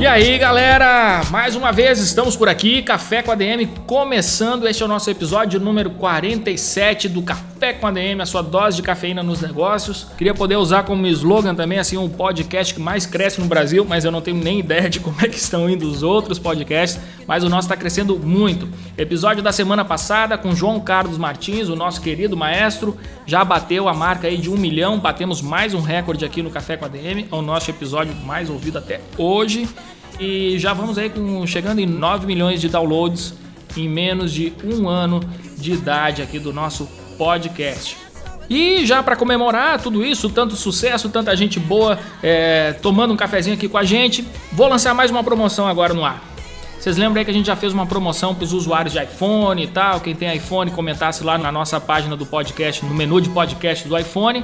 E aí, galera? Mais uma vez estamos por aqui, Café com a DM começando. Este é o nosso episódio número 47 do Café com a DM, a sua dose de cafeína nos negócios. Queria poder usar como slogan também assim um podcast que mais cresce no Brasil, mas eu não tenho nem ideia de como é que estão indo os outros podcasts, mas o nosso está crescendo muito. Episódio da semana passada com João Carlos Martins, o nosso querido maestro, já bateu a marca aí de um milhão, batemos mais um recorde aqui no Café com a DM, é o nosso episódio mais ouvido até hoje. E já vamos aí com, chegando em 9 milhões de downloads em menos de um ano de idade aqui do nosso podcast. E já para comemorar tudo isso, tanto sucesso, tanta gente boa é, tomando um cafezinho aqui com a gente, vou lançar mais uma promoção agora no ar. Vocês lembram aí que a gente já fez uma promoção para os usuários de iPhone e tal? Quem tem iPhone comentasse lá na nossa página do podcast, no menu de podcast do iPhone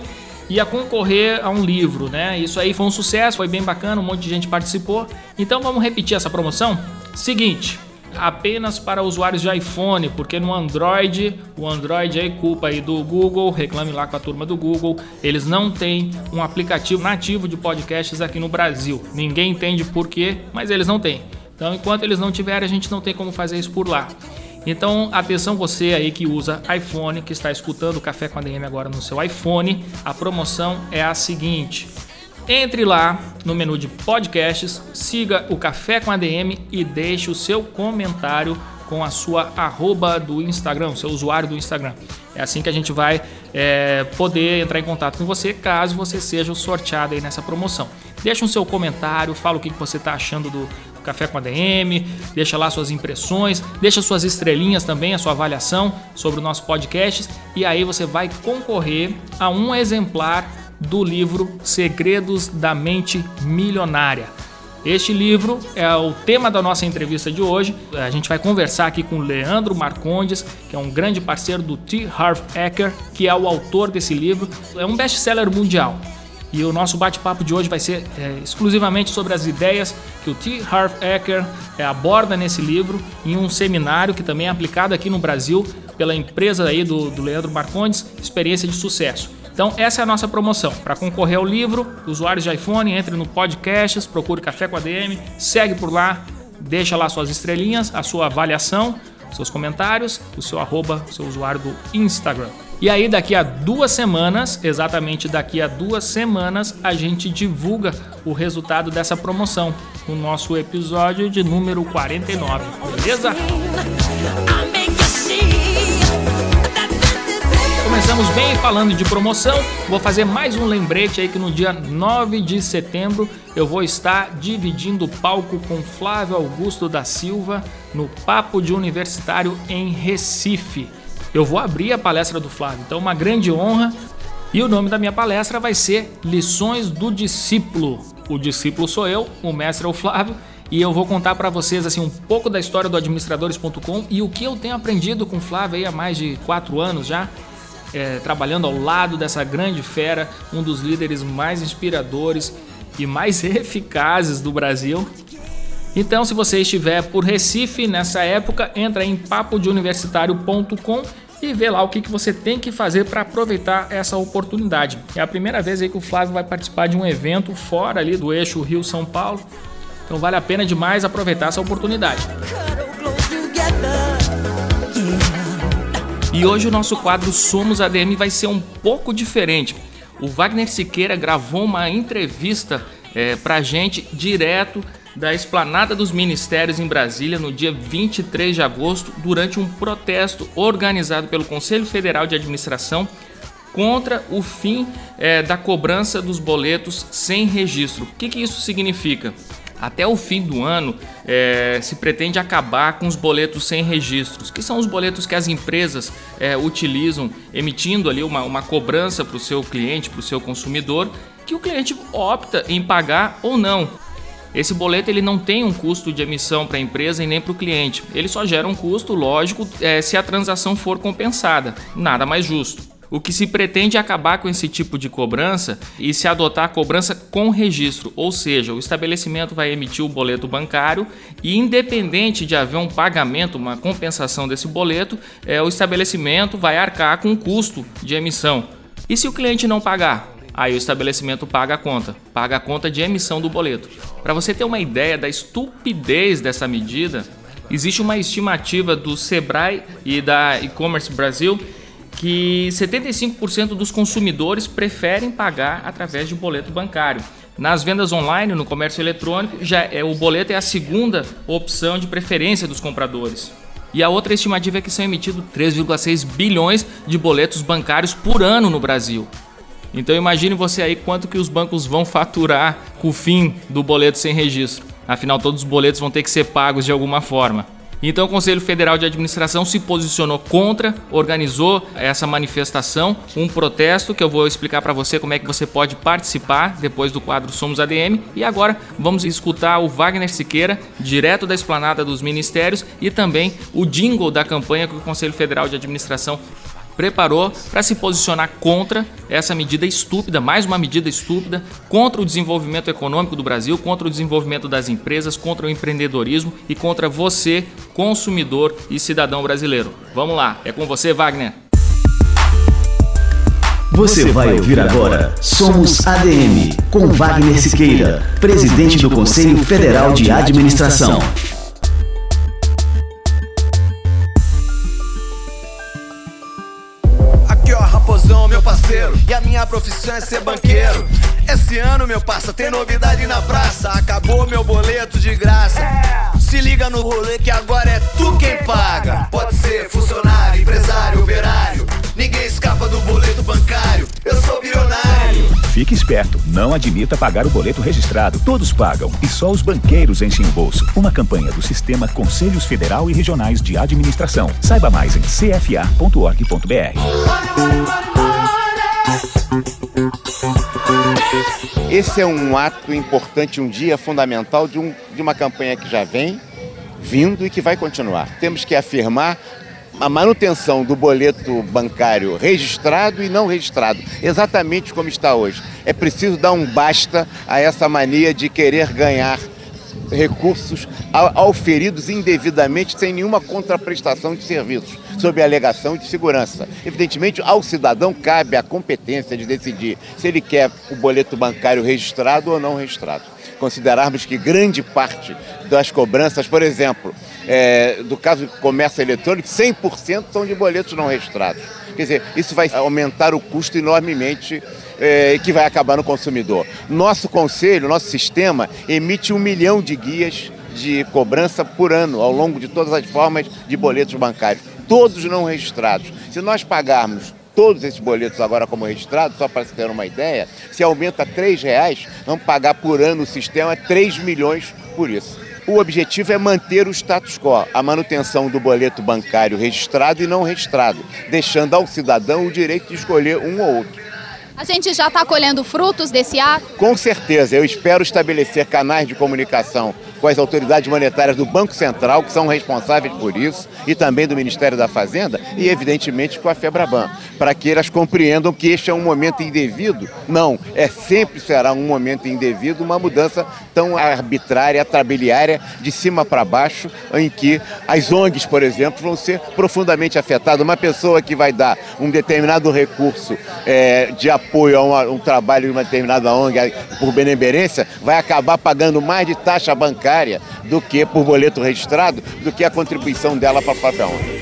ia concorrer a um livro, né? Isso aí foi um sucesso, foi bem bacana, um monte de gente participou. Então vamos repetir essa promoção? Seguinte, apenas para usuários de iPhone, porque no Android, o Android é culpa aí do Google, reclame lá com a turma do Google, eles não têm um aplicativo nativo de podcasts aqui no Brasil. Ninguém entende por quê, mas eles não têm. Então, enquanto eles não tiverem, a gente não tem como fazer isso por lá. Então, atenção você aí que usa iPhone, que está escutando o Café com a DM agora no seu iPhone, a promoção é a seguinte: entre lá no menu de podcasts, siga o Café com a DM e deixe o seu comentário com a sua arroba do Instagram, seu usuário do Instagram. É assim que a gente vai é, poder entrar em contato com você caso você seja sorteado aí nessa promoção. Deixa um seu comentário, fala o que você está achando do, Café com a DM, deixa lá suas impressões, deixa suas estrelinhas também, a sua avaliação sobre o nosso podcast e aí você vai concorrer a um exemplar do livro Segredos da Mente Milionária. Este livro é o tema da nossa entrevista de hoje. A gente vai conversar aqui com Leandro Marcondes, que é um grande parceiro do T. Harv Eker, que é o autor desse livro. É um best-seller mundial. E o nosso bate-papo de hoje vai ser é, exclusivamente sobre as ideias que o T. Harv Eker é, aborda nesse livro em um seminário que também é aplicado aqui no Brasil pela empresa aí do, do Leandro Marcondes, Experiência de Sucesso. Então essa é a nossa promoção. Para concorrer ao livro, usuários de iPhone, entre no podcasts, procure Café com a DM, segue por lá, deixa lá suas estrelinhas, a sua avaliação, seus comentários, o seu arroba, o seu usuário do Instagram. E aí, daqui a duas semanas, exatamente daqui a duas semanas, a gente divulga o resultado dessa promoção no nosso episódio de número 49, beleza? Começamos bem falando de promoção. Vou fazer mais um lembrete aí que no dia 9 de setembro eu vou estar dividindo o palco com Flávio Augusto da Silva no Papo de Universitário em Recife eu vou abrir a palestra do Flávio. Então, uma grande honra. E o nome da minha palestra vai ser Lições do Discípulo. O discípulo sou eu, o mestre é o Flávio, e eu vou contar para vocês assim um pouco da história do administradores.com e o que eu tenho aprendido com o Flávio aí há mais de quatro anos já, é, trabalhando ao lado dessa grande fera, um dos líderes mais inspiradores e mais eficazes do Brasil. Então, se você estiver por Recife nessa época, entra em papodeuniversitário.com e vê lá o que, que você tem que fazer para aproveitar essa oportunidade. É a primeira vez aí que o Flávio vai participar de um evento fora ali do eixo Rio-São Paulo, então vale a pena demais aproveitar essa oportunidade. E hoje o nosso quadro Somos ADM vai ser um pouco diferente. O Wagner Siqueira gravou uma entrevista é, para gente direto da Esplanada dos Ministérios em Brasília no dia 23 de agosto, durante um protesto organizado pelo Conselho Federal de Administração contra o fim é, da cobrança dos boletos sem registro. O que, que isso significa? Até o fim do ano é, se pretende acabar com os boletos sem registros, que são os boletos que as empresas é, utilizam, emitindo ali uma, uma cobrança para o seu cliente, para o seu consumidor, que o cliente opta em pagar ou não. Esse boleto ele não tem um custo de emissão para a empresa e nem para o cliente. Ele só gera um custo, lógico, é, se a transação for compensada. Nada mais justo. O que se pretende é acabar com esse tipo de cobrança e se adotar a cobrança com registro, ou seja, o estabelecimento vai emitir o boleto bancário e, independente de haver um pagamento, uma compensação desse boleto, é, o estabelecimento vai arcar com o custo de emissão. E se o cliente não pagar? Aí o estabelecimento paga a conta, paga a conta de emissão do boleto. Para você ter uma ideia da estupidez dessa medida, existe uma estimativa do Sebrae e da E-commerce Brasil que 75% dos consumidores preferem pagar através de boleto bancário. Nas vendas online, no comércio eletrônico, já é o boleto é a segunda opção de preferência dos compradores. E a outra estimativa é que são emitidos 3,6 bilhões de boletos bancários por ano no Brasil. Então imagine você aí quanto que os bancos vão faturar com o fim do boleto sem registro. Afinal, todos os boletos vão ter que ser pagos de alguma forma. Então o Conselho Federal de Administração se posicionou contra, organizou essa manifestação, um protesto que eu vou explicar para você como é que você pode participar depois do quadro Somos ADM. E agora vamos escutar o Wagner Siqueira, direto da esplanada dos ministérios, e também o jingle da campanha que o Conselho Federal de Administração preparou para se posicionar contra essa medida estúpida, mais uma medida estúpida, contra o desenvolvimento econômico do Brasil, contra o desenvolvimento das empresas, contra o empreendedorismo e contra você, consumidor e cidadão brasileiro. Vamos lá, é com você, Wagner. Você vai ouvir agora Somos ADM, com Wagner Siqueira, presidente do Conselho Federal de Administração. Minha profissão é ser banqueiro. Esse ano, meu parça, tem novidade na praça. Acabou meu boleto de graça. Se liga no rolê que agora é tu quem paga. Pode ser funcionário, empresário, operário. Ninguém escapa do boleto bancário. Eu sou bilionário. Fique esperto, não admita pagar o boleto registrado. Todos pagam e só os banqueiros enchem o bolso. Uma campanha do Sistema Conselhos Federal e Regionais de Administração. Saiba mais em cfa.org.br. Esse é um ato importante, um dia fundamental de, um, de uma campanha que já vem vindo e que vai continuar. Temos que afirmar a manutenção do boleto bancário registrado e não registrado, exatamente como está hoje. É preciso dar um basta a essa mania de querer ganhar recursos auferidos indevidamente sem nenhuma contraprestação de serviços, sob alegação de segurança. Evidentemente, ao cidadão cabe a competência de decidir se ele quer o boleto bancário registrado ou não registrado. Considerarmos que grande parte das cobranças, por exemplo, é, do caso do comércio eletrônico, 100% são de boletos não registrados. Quer dizer, isso vai aumentar o custo enormemente é, que vai acabar no consumidor. Nosso conselho, nosso sistema, emite um milhão de guias de cobrança por ano, ao longo de todas as formas de boletos bancários, todos não registrados. Se nós pagarmos todos esses boletos agora como registrados, só para se ter uma ideia, se aumenta R$ reais, vamos pagar por ano o sistema 3 milhões por isso. O objetivo é manter o status quo, a manutenção do boleto bancário registrado e não registrado, deixando ao cidadão o direito de escolher um ou outro. A gente já está colhendo frutos desse ato? Com certeza. Eu espero estabelecer canais de comunicação com as autoridades monetárias do Banco Central, que são responsáveis por isso, e também do Ministério da Fazenda, e evidentemente com a FEBRABAN, para que elas compreendam que este é um momento indevido. Não, é sempre será um momento indevido uma mudança tão arbitrária, trabiliária, de cima para baixo, em que as ONGs, por exemplo, vão ser profundamente afetadas. Uma pessoa que vai dar um determinado recurso é, de apoio a uma, um trabalho de uma determinada ONG por benemerência, vai acabar pagando mais de taxa bancária do que por boleto registrado, do que a contribuição dela para a própria ONG.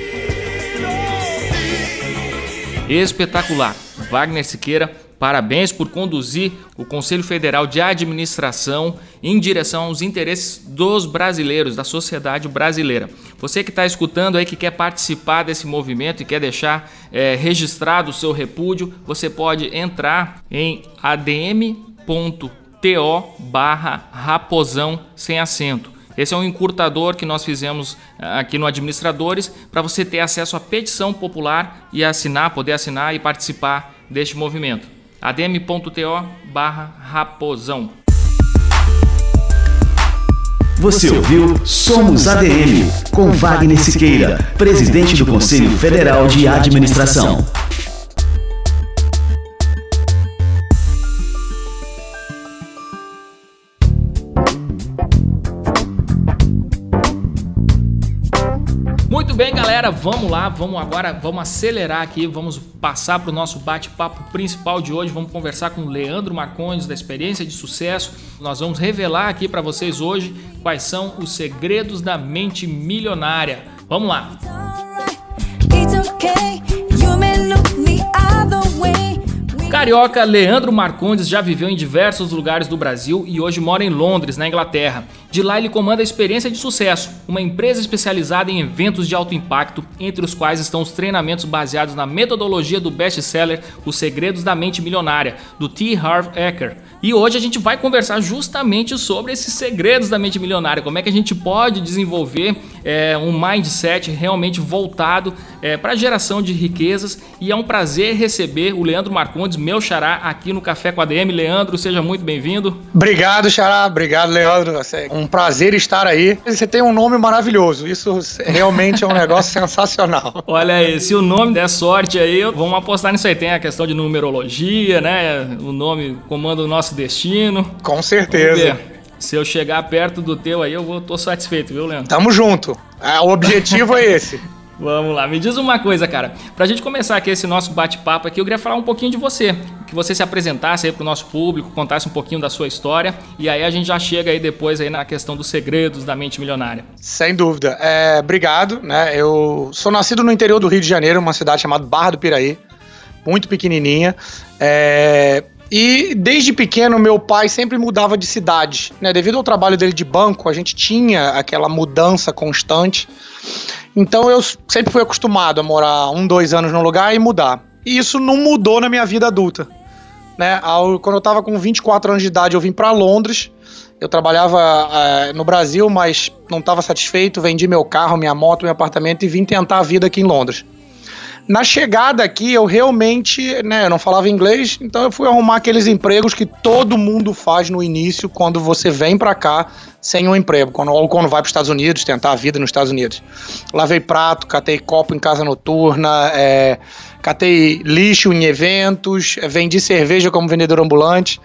Espetacular. Wagner Siqueira, parabéns por conduzir o Conselho Federal de Administração em direção aos interesses dos brasileiros, da sociedade brasileira. Você que está escutando aí, que quer participar desse movimento e quer deixar é, registrado o seu repúdio, você pode entrar em adm.com TO barra raposão sem acento. Esse é um encurtador que nós fizemos ah, aqui no Administradores para você ter acesso à petição popular e assinar, poder assinar e participar deste movimento. adm.to barra raposão. Você ouviu Somos ADM, com Wagner Siqueira, presidente do Conselho Federal de Administração. Muito bem, galera, vamos lá, vamos agora, vamos acelerar aqui, vamos passar para o nosso bate-papo principal de hoje. Vamos conversar com o Leandro Marcondes da Experiência de Sucesso. Nós vamos revelar aqui para vocês hoje quais são os segredos da mente milionária. Vamos lá. Carioca Leandro Marcondes já viveu em diversos lugares do Brasil e hoje mora em Londres, na Inglaterra. De lá ele comanda a Experiência de Sucesso, uma empresa especializada em eventos de alto impacto, entre os quais estão os treinamentos baseados na metodologia do best-seller Os Segredos da Mente Milionária, do T. Harv Eker. E hoje a gente vai conversar justamente sobre esses segredos da mente milionária, como é que a gente pode desenvolver é, um mindset realmente voltado é, para a geração de riquezas. E é um prazer receber o Leandro Marcondes, meu xará, aqui no Café com a DM. Leandro, seja muito bem-vindo. Obrigado, Xará. Obrigado, Leandro. É um prazer estar aí. Você tem um nome maravilhoso. Isso realmente é um negócio sensacional. Olha aí, se o nome der sorte aí, vamos apostar nisso aí. Tem a questão de numerologia, né? O nome comanda o nosso destino. Com certeza. Se eu chegar perto do teu aí, eu vou, tô satisfeito, viu, Leandro? Tamo junto. Ah, O objetivo é esse. Vamos lá, me diz uma coisa, cara. Pra gente começar aqui esse nosso bate-papo aqui, eu queria falar um pouquinho de você. Que você se apresentasse aí pro nosso público, contasse um pouquinho da sua história. E aí a gente já chega aí depois aí na questão dos segredos da mente milionária. Sem dúvida. É, obrigado, né? Eu sou nascido no interior do Rio de Janeiro, uma cidade chamada Barra do Piraí, muito pequenininha. É, e desde pequeno meu pai sempre mudava de cidade, né? Devido ao trabalho dele de banco, a gente tinha aquela mudança constante. Então eu sempre fui acostumado a morar um, dois anos num lugar e mudar. E isso não mudou na minha vida adulta. Né? Quando eu tava com 24 anos de idade, eu vim para Londres. Eu trabalhava eh, no Brasil, mas não estava satisfeito. Vendi meu carro, minha moto, meu apartamento e vim tentar a vida aqui em Londres. Na chegada aqui, eu realmente, né, eu não falava inglês, então eu fui arrumar aqueles empregos que todo mundo faz no início quando você vem pra cá sem um emprego, quando, ou quando vai para os Estados Unidos, tentar a vida nos Estados Unidos. Lavei prato, catei copo em casa noturna, é, catei lixo em eventos, é, vendi cerveja como vendedor ambulante.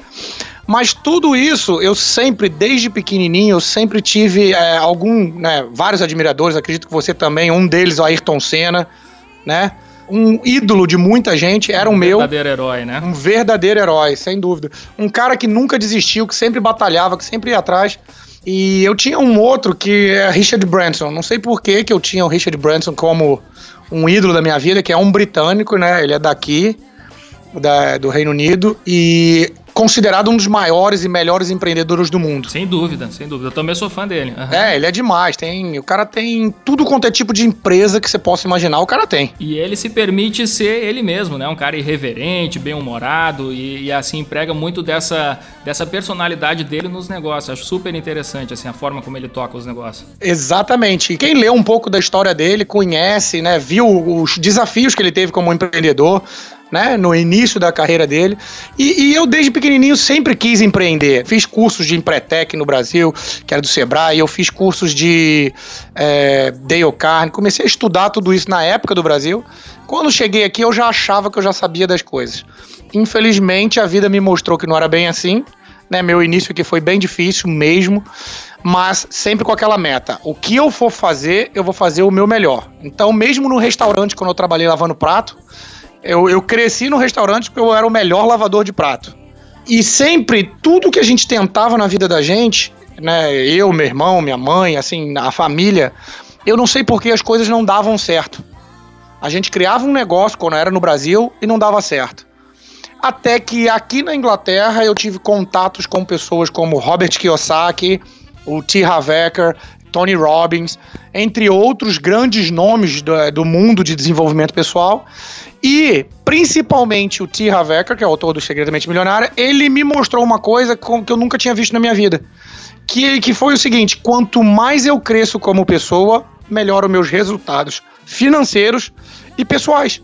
Mas tudo isso, eu sempre, desde pequenininho, eu sempre tive é, algum, né, vários admiradores, acredito que você também, um deles, o Ayrton Senna, né? Um ídolo de muita gente, era o meu. Verdadeiro herói, né? Um verdadeiro herói, sem dúvida. Um cara que nunca desistiu, que sempre batalhava, que sempre ia atrás. E eu tinha um outro que é Richard Branson. Não sei por que que eu tinha o Richard Branson como um ídolo da minha vida, que é um britânico, né? Ele é daqui, da- do Reino Unido, e considerado um dos maiores e melhores empreendedores do mundo. Sem dúvida, sem dúvida. Eu também sou fã dele. Aham. É, ele é demais. Tem, o cara tem tudo quanto é tipo de empresa que você possa imaginar, o cara tem. E ele se permite ser ele mesmo, né? Um cara irreverente, bem-humorado e, e, assim emprega muito dessa, dessa personalidade dele nos negócios. Acho super interessante assim a forma como ele toca os negócios. Exatamente. E quem lê um pouco da história dele, conhece, né, viu os desafios que ele teve como empreendedor, né, no início da carreira dele. E, e eu, desde pequenininho, sempre quis empreender. Fiz cursos de Empretec no Brasil, que era do Sebrae, eu fiz cursos de é, Dale Carne, comecei a estudar tudo isso na época do Brasil. Quando cheguei aqui, eu já achava que eu já sabia das coisas. Infelizmente, a vida me mostrou que não era bem assim. Né, meu início aqui foi bem difícil mesmo, mas sempre com aquela meta. O que eu for fazer, eu vou fazer o meu melhor. Então, mesmo no restaurante, quando eu trabalhei lavando prato, eu, eu cresci no restaurante porque eu era o melhor lavador de prato. E sempre, tudo que a gente tentava na vida da gente, né, eu, meu irmão, minha mãe, assim, a família, eu não sei por que as coisas não davam certo. A gente criava um negócio quando era no Brasil e não dava certo. Até que aqui na Inglaterra eu tive contatos com pessoas como Robert Kiyosaki, o T. Havecker, Tony Robbins, entre outros grandes nomes do, do mundo de desenvolvimento pessoal. E principalmente o T. Havecker, que é o autor do Segredamente Milionária, ele me mostrou uma coisa que eu nunca tinha visto na minha vida. Que, que foi o seguinte: quanto mais eu cresço como pessoa, melhoram meus resultados financeiros e pessoais.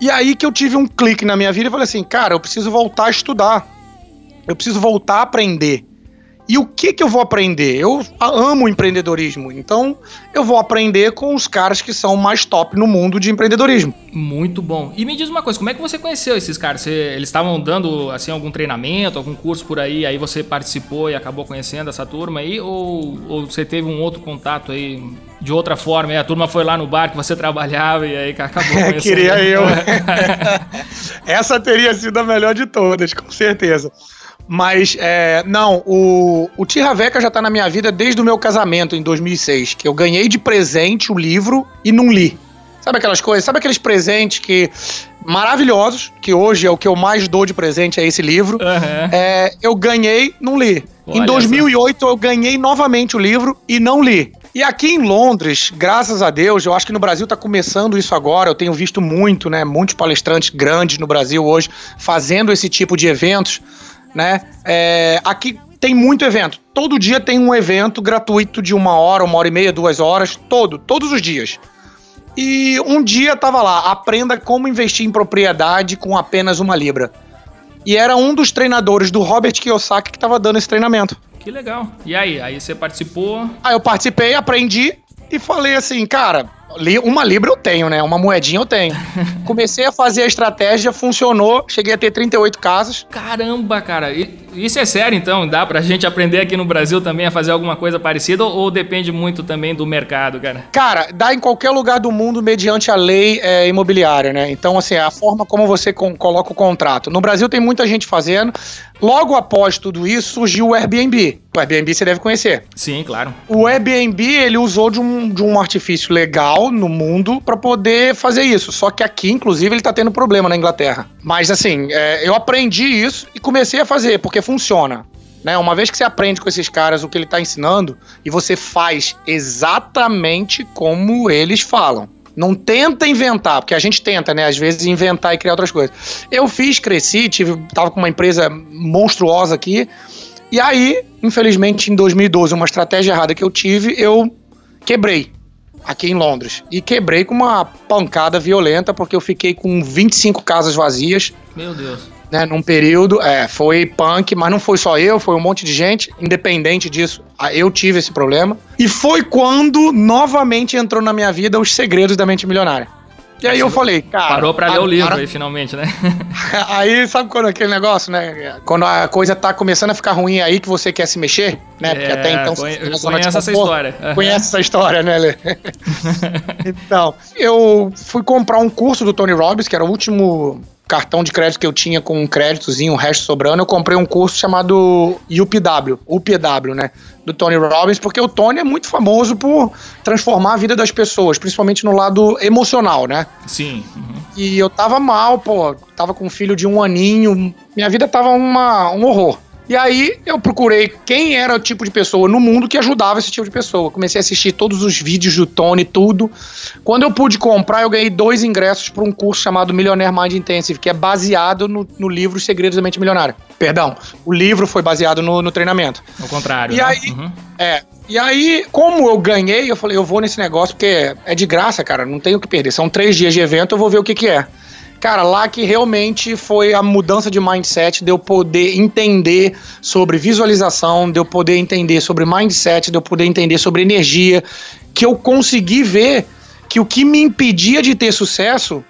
E aí que eu tive um clique na minha vida e falei assim, cara, eu preciso voltar a estudar. Eu preciso voltar a aprender. E o que que eu vou aprender? Eu amo empreendedorismo, então eu vou aprender com os caras que são mais top no mundo de empreendedorismo. Muito bom. E me diz uma coisa, como é que você conheceu esses caras? Você- eles estavam dando assim algum treinamento, algum curso por aí, aí você participou e acabou conhecendo essa turma aí, ou, ou você teve um outro contato aí de outra forma? E a turma foi lá no bar que você trabalhava e aí acabou conhecendo. Queria eu. Essa teria sido a melhor de todas, com certeza. Mas, é, não, o, o Tirraveca já tá na minha vida desde o meu casamento, em 2006, que eu ganhei de presente o livro e não li. Sabe aquelas coisas? Sabe aqueles presentes que maravilhosos, que hoje é o que eu mais dou de presente, é esse livro. Aham. É, eu ganhei, não li. Olha em 2008 eu ganhei novamente o livro e não li. E aqui em Londres, graças a Deus, eu acho que no Brasil tá começando isso agora. Eu tenho visto muito, né? Muitos palestrantes grandes no Brasil hoje fazendo esse tipo de eventos, né? É, aqui tem muito evento. Todo dia tem um evento gratuito de uma hora, uma hora e meia, duas horas, todo, todos os dias. E um dia tava lá, aprenda como investir em propriedade com apenas uma libra. E era um dos treinadores do Robert Kiyosaki que tava dando esse treinamento. Que legal. E aí, aí você participou? Aí eu participei, aprendi e falei assim, cara, uma libra eu tenho, né? Uma moedinha eu tenho. Comecei a fazer a estratégia, funcionou, cheguei a ter 38 casas. Caramba, cara. Isso é sério, então? Dá pra gente aprender aqui no Brasil também a fazer alguma coisa parecida ou, depende muito também do mercado, cara? Cara, dá em qualquer lugar do mundo mediante a lei é, imobiliária, né? Então, assim, a forma como você coloca o contrato. No Brasil tem muita gente fazendo. Logo após tudo isso, surgiu o Airbnb. O Airbnb você deve conhecer. Sim, claro. O Airbnb, ele usou de um, de um artifício legal no mundo para poder fazer isso. Só que aqui, inclusive, ele tá tendo problema na Inglaterra. Mas, assim, é, eu aprendi isso e comecei a fazer, porque funciona. Né? Uma vez que você aprende com esses caras o que ele tá ensinando e você faz exatamente como eles falam. Não tenta inventar, porque a gente tenta, né? Às vezes inventar e criar outras coisas. Eu fiz, cresci, tive, tava com uma empresa monstruosa aqui. E aí, infelizmente, em 2012, uma estratégia errada que eu tive, eu quebrei aqui em Londres. E quebrei com uma pancada violenta, porque eu fiquei com 25 casas vazias, Meu Deus. né, num período. É, foi punk, mas não foi só eu, foi um monte de gente. Independente disso, eu tive esse problema. E foi quando novamente entrou na minha vida os segredos da mente milionária. E aí eu falei, cara. Parou pra ler o livro aí, finalmente, né? Aí, sabe quando aquele negócio, né? Quando a coisa tá começando a ficar ruim aí que você quer se mexer, né? Porque É, até então conhe- conheço essa história. Aham. Conhece essa história, né, Lê? então, eu fui comprar um curso do Tony Robbins, que era o último cartão de crédito que eu tinha com um créditozinho, o resto sobrando, eu comprei um curso chamado UPW, UPW, né, do Tony Robbins, porque o Tony é muito famoso por transformar a vida das pessoas, principalmente no lado emocional, né? Sim. uhum. E eu tava mal, pô. Tava com um filho de um aninho. Minha vida tava uma, um horror. E aí eu procurei quem era o tipo de pessoa no mundo que ajudava esse tipo de pessoa. Comecei a assistir todos os vídeos do Tony, tudo. Quando eu pude comprar, eu ganhei dois ingressos para um curso chamado Millionaire Mind Intensive, que é baseado no, no livro Os Segredos da Mente Milionária. Perdão, o livro foi baseado no, no treinamento. Ao contrário. E né? aí- Uhum. É. E aí, como eu ganhei, eu falei, eu vou nesse negócio porque é de graça, cara, não tenho o que perder. São três dias de evento, eu vou ver o que que é. Cara, lá que realmente foi a mudança de mindset, de eu poder entender sobre visualização, de eu poder entender sobre mindset, de eu poder entender sobre energia, que eu consegui ver que o que me impedia de ter sucesso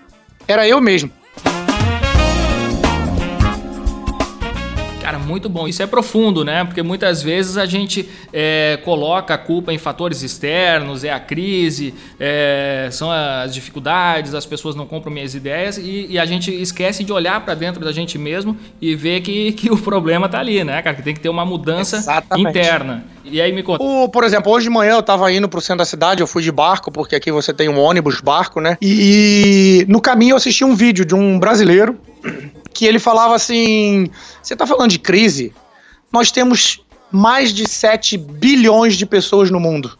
era eu mesmo. Muito bom. Isso é profundo, né? Porque muitas vezes a gente é, coloca a culpa em fatores externos, é a crise, é, são as dificuldades, as pessoas não compram minhas ideias e, e a gente esquece de olhar para dentro da gente mesmo e ver que, que o problema tá ali, né, cara? Que tem que ter uma mudança Exatamente. interna. E aí me conta. O, por exemplo, hoje de manhã eu tava indo pro centro da cidade, eu fui de barco, porque aqui você tem um ônibus, barco, né? E no caminho eu assisti um vídeo de um brasileiro que ele falava assim: Você tá falando de crise? Nós temos mais de 7 bilhões de pessoas no mundo.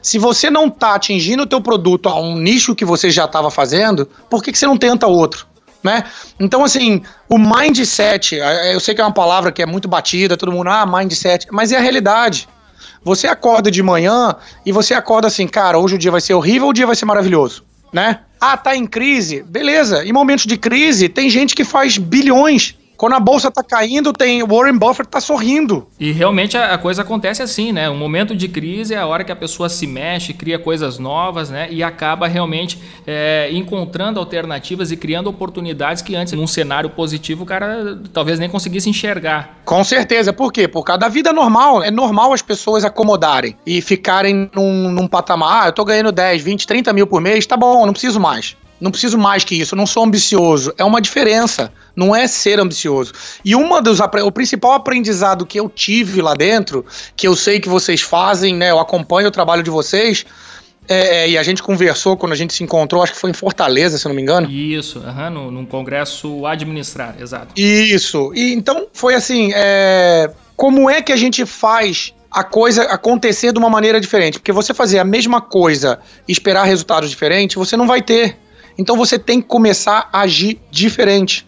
Se você não tá atingindo o teu produto a um nicho que você já estava fazendo, por que, que você não tenta outro? Né? Então, assim, o mindset, eu sei que é uma palavra que é muito batida, todo mundo, ah, mindset, mas é a realidade. Você acorda de manhã e você acorda assim, cara, hoje o dia vai ser horrível, o dia vai ser maravilhoso, né? Ah, tá em crise, beleza. Em momentos de crise, tem gente que faz bilhões Quando a bolsa tá caindo, tem Warren Buffett tá sorrindo. E realmente a, a coisa acontece assim, né? Um momento de crise é a hora que a pessoa se mexe, cria coisas novas, né? E acaba realmente é, encontrando alternativas e criando oportunidades que antes, num cenário positivo, o cara talvez nem conseguisse enxergar. Com certeza. Por quê? Por causa da vida normal. É normal as pessoas acomodarem e ficarem num, num patamar. Ah, eu tô ganhando 10, 20, 30 mil por mês, tá bom, não preciso mais. Não preciso mais que isso, eu não sou ambicioso. É uma diferença, não é ser ambicioso. E uma dos o principal aprendizado que eu tive lá dentro, que eu sei que vocês fazem, né? Eu acompanho o trabalho de vocês. É, e a gente conversou quando a gente se encontrou, acho que foi em Fortaleza, se eu não me engano. Isso, uhum, no, num congresso administrar, exato. Isso. E então foi assim: é, como é que a gente faz a coisa acontecer de uma maneira diferente? Porque você fazer a mesma coisa e esperar resultados diferentes, você não vai ter. Então você tem que começar a agir diferente.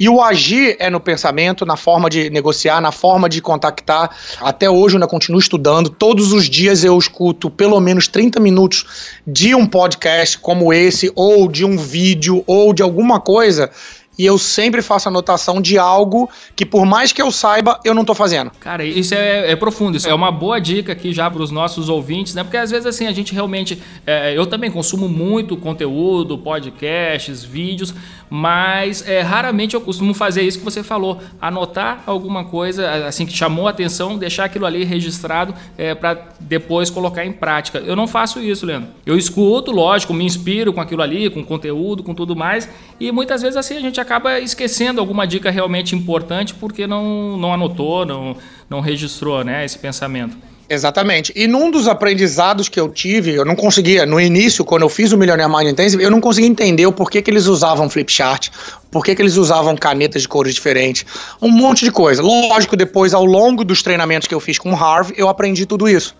E o agir é no pensamento, na forma de negociar, na forma de contactar. Até hoje eu ainda continuo estudando. Todos os dias eu escuto pelo menos 30 minutos de um podcast como esse, ou de um vídeo, ou de alguma coisa e eu sempre faço anotação de algo que, por mais que eu saiba, eu não tô fazendo. Cara, isso é, é profundo. Isso é uma boa dica aqui já para os nossos ouvintes, né? Porque às vezes assim a gente realmente. É, eu também consumo muito conteúdo, podcasts, vídeos, mas é, raramente eu costumo fazer isso que você falou, anotar alguma coisa assim que chamou a atenção, deixar aquilo ali registrado é, para depois colocar em prática. Eu não faço isso, Leandro. Eu escuto, lógico, me inspiro com aquilo ali, com conteúdo, com tudo mais, e muitas vezes assim a gente acaba esquecendo alguma dica realmente importante porque não, não anotou, não, não registrou né, esse pensamento. Exatamente. E num dos aprendizados que eu tive, eu não conseguia, no início, quando eu fiz o Millionaire Mind Intensive, eu não conseguia entender o porquê que eles usavam flip chart, por que eles usavam canetas de cores diferentes, um monte de coisa. Lógico, depois, ao longo dos treinamentos que eu fiz com o Harvey, eu aprendi tudo isso.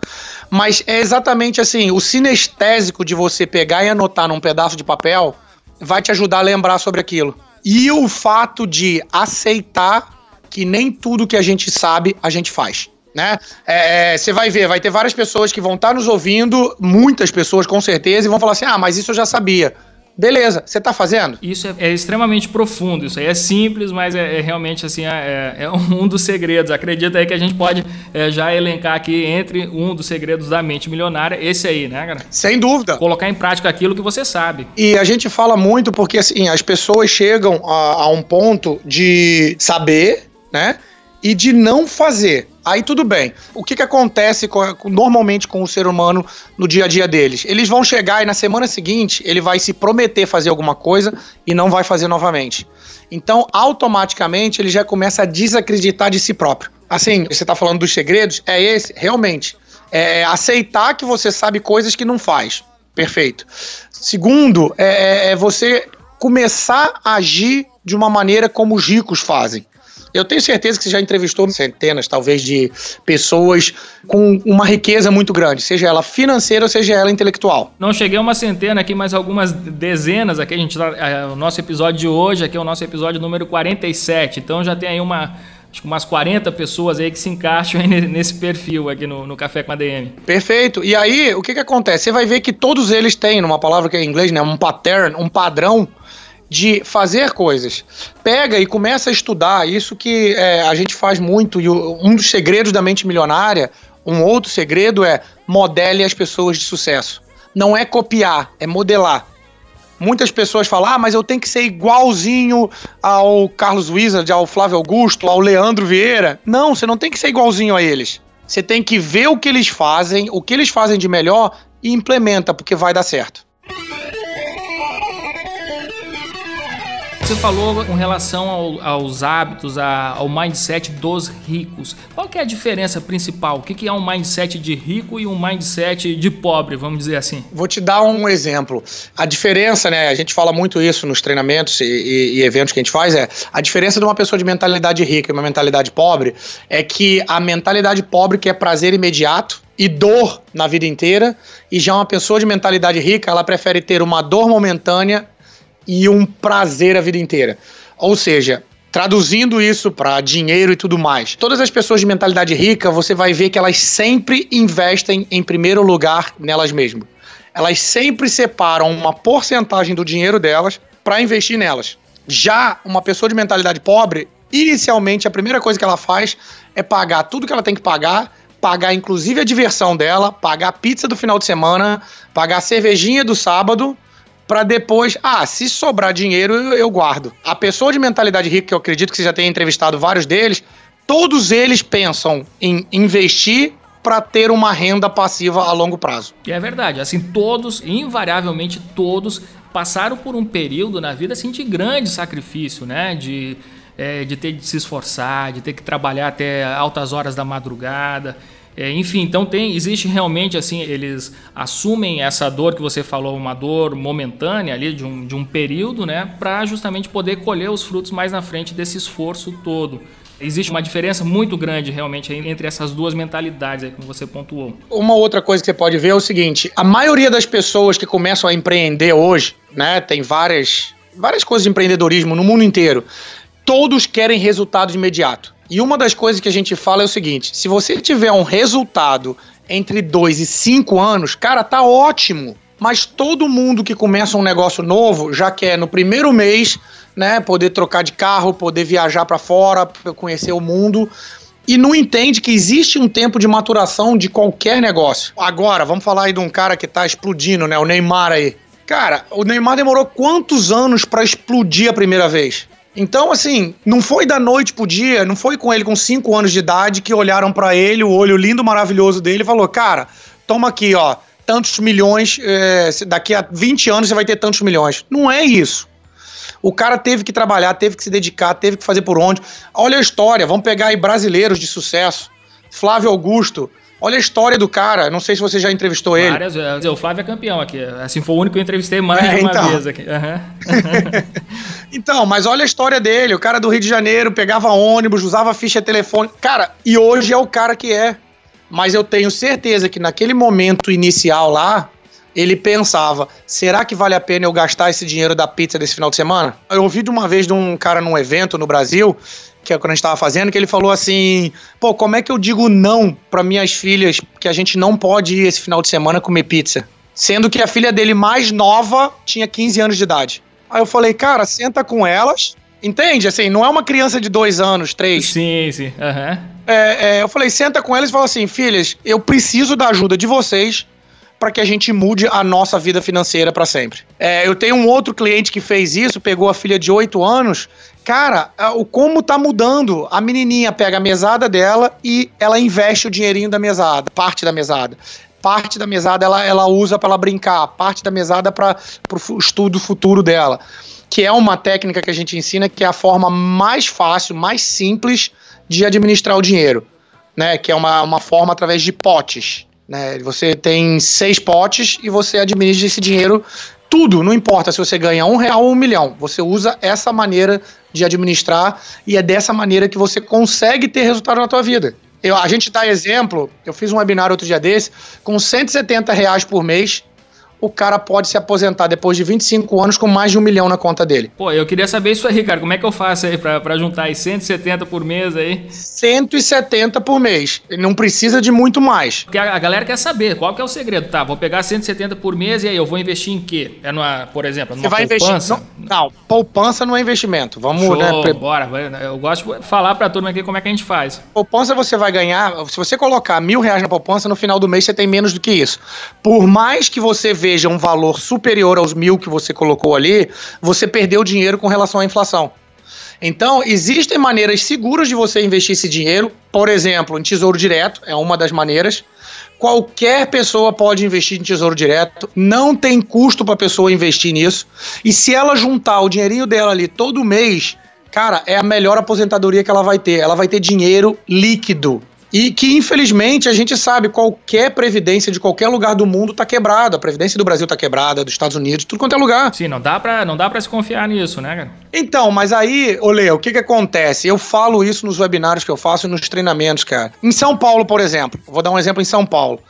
Mas é exatamente assim, o sinestésico de você pegar e anotar num pedaço de papel vai te ajudar a lembrar sobre aquilo. E o fato de aceitar que nem tudo que a gente sabe, a gente faz. Né? É, você vai ver, vai ter várias pessoas que vão estar nos ouvindo, muitas pessoas com certeza, e vão falar assim: ah, mas isso eu já sabia. Beleza, você está fazendo? Isso é, é, extremamente profundo. Isso aí é simples, mas é, é realmente assim é, é, um dos segredos. Acredita aí que a gente pode é, já elencar aqui entre um dos segredos da mente milionária, esse aí, né, cara? Sem dúvida. Colocar em prática aquilo que você sabe. E a gente fala muito porque assim as pessoas chegam a, a um ponto de saber, né? E de não fazer. Aí tudo bem. O que, que acontece com, normalmente com o ser humano no dia a dia deles? Eles vão chegar e na semana seguinte ele vai se prometer fazer alguma coisa e não vai fazer novamente. Então, automaticamente, ele já começa a desacreditar de si próprio. Assim, você está falando dos segredos? É esse, realmente. É aceitar que você sabe coisas que não faz. Perfeito. Segundo, é, é, é você começar a agir de uma maneira como os ricos fazem. Eu tenho certeza que você já entrevistou centenas, talvez, de pessoas com uma riqueza muito grande, seja ela financeira ou seja ela intelectual. Não cheguei a uma centena aqui, mas algumas dezenas aqui. A gente tá, é, o nosso episódio de hoje aqui é o nosso episódio número 47. Então já tem aí uma acho que umas 40 pessoas aí que se encaixam nesse perfil aqui no, no Café com a DM. Perfeito. E aí, o que que acontece? Você vai ver que todos eles têm, numa palavra que é em inglês, né, um pattern, um padrão de fazer coisas. Pega e começa a estudar. Isso que é, a gente faz muito. E um dos segredos da mente milionária, um outro segredo é modele as pessoas de sucesso. Não é copiar, é modelar. Muitas pessoas falam, ah, mas eu tenho que ser igualzinho ao Carlos Wizard, ao Flávio Augusto, ao Leandro Vieira. Não, você não tem que ser igualzinho a eles. Você tem que ver o que eles fazem, o que eles fazem de melhor e implementa, porque vai dar certo. Você falou com relação ao, aos hábitos, a, ao mindset dos ricos. Qual que é a diferença principal? O que, que é um mindset de rico e um mindset de pobre, vamos dizer assim? Vou te dar um exemplo. A diferença, né? A gente fala muito isso nos treinamentos e, e, e eventos que a gente faz, é a diferença de uma pessoa de mentalidade rica e uma mentalidade pobre é que a mentalidade pobre quer prazer imediato e dor na vida inteira, e já uma pessoa de mentalidade rica, ela prefere ter uma dor momentânea e um prazer a vida inteira. Ou seja, traduzindo isso para dinheiro e tudo mais, todas as pessoas de mentalidade rica, você vai ver que elas sempre investem em primeiro lugar nelas mesmas. Elas sempre separam uma porcentagem do dinheiro delas para investir nelas. Já uma pessoa de mentalidade pobre, inicialmente a primeira coisa que ela faz é pagar tudo que ela tem que pagar, pagar inclusive a diversão dela, pagar a pizza do final de semana, pagar a cervejinha do sábado, para depois, ah, se sobrar dinheiro eu, guardo. A pessoa de mentalidade rica, que eu acredito que você já tenha entrevistado vários deles, todos eles pensam em investir para ter uma renda passiva a longo prazo. E é verdade, assim, todos, invariavelmente todos, passaram por um período na vida assim, de grande sacrifício, né? De, é, de ter de se esforçar, de ter que trabalhar até altas horas da madrugada. É, enfim, então tem, existe realmente assim, eles assumem essa dor que você falou, uma dor momentânea ali de um, de um período, né? Para justamente poder colher os frutos mais na frente desse esforço todo. Existe uma diferença muito grande realmente entre essas duas mentalidades aí, como você pontuou. Uma outra coisa que você pode ver é o seguinte: a maioria das pessoas que começam a empreender hoje, né, tem várias, várias coisas de empreendedorismo no mundo inteiro. Todos querem resultado imediato. E uma das coisas que a gente fala é o seguinte: se você tiver um resultado entre 2 e 5 anos, cara, tá ótimo. Mas todo mundo que começa um negócio novo já quer no primeiro mês né? Poder trocar de carro, poder viajar para fora, conhecer o mundo. E não entende que existe um tempo de maturação de qualquer negócio. Agora, vamos falar aí de um cara que tá explodindo, né? O Neymar aí. Cara, o Neymar demorou quantos anos para explodir a primeira vez? Então, assim, não foi da noite pro dia, não foi com ele com 5 anos de idade que olharam para ele, o olho lindo, maravilhoso dele, e falou: Cara, toma aqui, ó, tantos milhões, é, daqui a 20 anos você vai ter tantos milhões. Não é isso. O cara teve que trabalhar, teve que se dedicar, teve que fazer por onde. Olha a história, vamos pegar aí brasileiros de sucesso. Flávio Augusto. Olha a história do cara, não sei se você já entrevistou ele. Várias vezes. O Flávio é campeão aqui. Assim, foi o único que eu entrevistei mais é, de uma então. vez aqui. Uhum. então, mas olha a história dele. O cara do Rio de Janeiro pegava ônibus, usava ficha telefônica. Cara, e hoje é o cara que é. Mas eu tenho certeza que naquele momento inicial lá, ele pensava: será que vale a pena eu gastar esse dinheiro da pizza desse final de semana? Eu ouvi de uma vez de um cara num evento no Brasil, que é quando a gente estava fazendo, que ele falou assim: pô, como é que eu digo não para minhas filhas que a gente não pode ir esse final de semana comer pizza? Sendo que a filha dele mais nova tinha 15 anos de idade. Aí eu falei, cara, senta com elas. Entende? Assim, não é uma criança de dois anos, três. Sim, sim. Uhum. É, é, eu falei, senta com elas e fala assim, filhas, eu preciso da ajuda de vocês para que a gente mude a nossa vida financeira para sempre. É, eu tenho um outro cliente que fez isso, pegou a filha de 8 anos. Cara, o como tá mudando. A menininha pega a mesada dela e ela investe o dinheirinho da mesada, parte da mesada. Parte da mesada ela, ela usa para brincar, parte da mesada para o estudo futuro dela. Que é uma técnica que a gente ensina que é a forma mais fácil, mais simples de administrar o dinheiro. Né, que é uma, uma forma através de potes. Né? Você tem seis potes e você administra esse dinheiro tudo, não importa se você ganha um real ou um milhão. Você usa essa maneira de administrar e é dessa maneira que você consegue ter resultado na tua vida. Eu, a gente dá exemplo, eu fiz um webinar outro dia desse, com 170 reais por mês, o cara pode se aposentar depois de 25 anos com mais de um milhão na conta dele. Pô, eu queria saber isso aí, cara. Como é que eu faço aí pra, pra juntar aí 170 por mês aí? 170 por mês. Não precisa de muito mais. Porque a, a, galera quer saber qual que é o segredo. Tá, vou pegar 170 por mês e aí eu vou investir em quê? É numa, por exemplo, numa Você vai poupança? Investir, não, não, poupança não é investimento. Vamos, Show, né? Bora. Eu gosto de falar pra turma aqui como é que a gente faz. Poupança você vai ganhar, se você colocar mil reais na poupança, no final do mês você tem menos do que isso. Por mais que você veja veja um valor superior aos mil que você colocou ali, você perdeu dinheiro com relação à inflação. Então, existem maneiras seguras de você investir esse dinheiro, por exemplo, em tesouro direto, é uma das maneiras. Qualquer pessoa pode investir em tesouro direto, não tem custo para a pessoa investir nisso. E se ela juntar o dinheirinho dela ali todo mês, cara, é a melhor aposentadoria que ela vai ter. Ela vai ter dinheiro líquido. E que, infelizmente, a gente sabe, qualquer previdência de qualquer lugar do mundo está quebrada. A previdência do Brasil está quebrada, dos Estados Unidos, tudo quanto é lugar. Sim, não dá para não dá para se confiar nisso, né, cara? Então, mas aí, olê, o que que acontece? Eu falo isso nos webinários que eu faço e nos treinamentos, cara. Em São Paulo, por exemplo, vou dar um exemplo em São Paulo.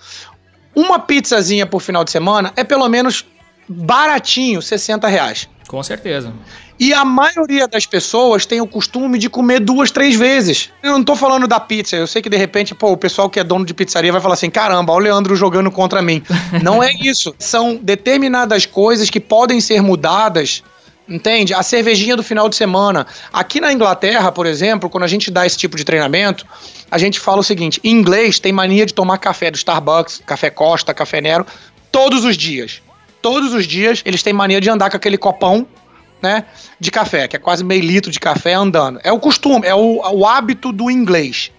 Uma pizzazinha por final de semana é pelo menos baratinho, 60 reais. Com certeza. E a maioria das pessoas tem o costume de comer duas, três vezes. Eu não tô falando da pizza. Eu sei que de repente, pô, o pessoal que é dono de pizzaria vai falar assim: caramba, olha o Leandro jogando contra mim. não é isso. São determinadas coisas que podem ser mudadas Entende? A cervejinha do final de semana. Aqui na Inglaterra, por exemplo, quando a gente dá esse tipo de treinamento, a gente fala o seguinte: em inglês tem mania de tomar café do Starbucks, café Costa, café Nero, todos os dias. Todos os dias eles têm mania de andar com aquele copão, né? De café, que é quase meio litro de café andando. É o costume, é o, o hábito do inglês,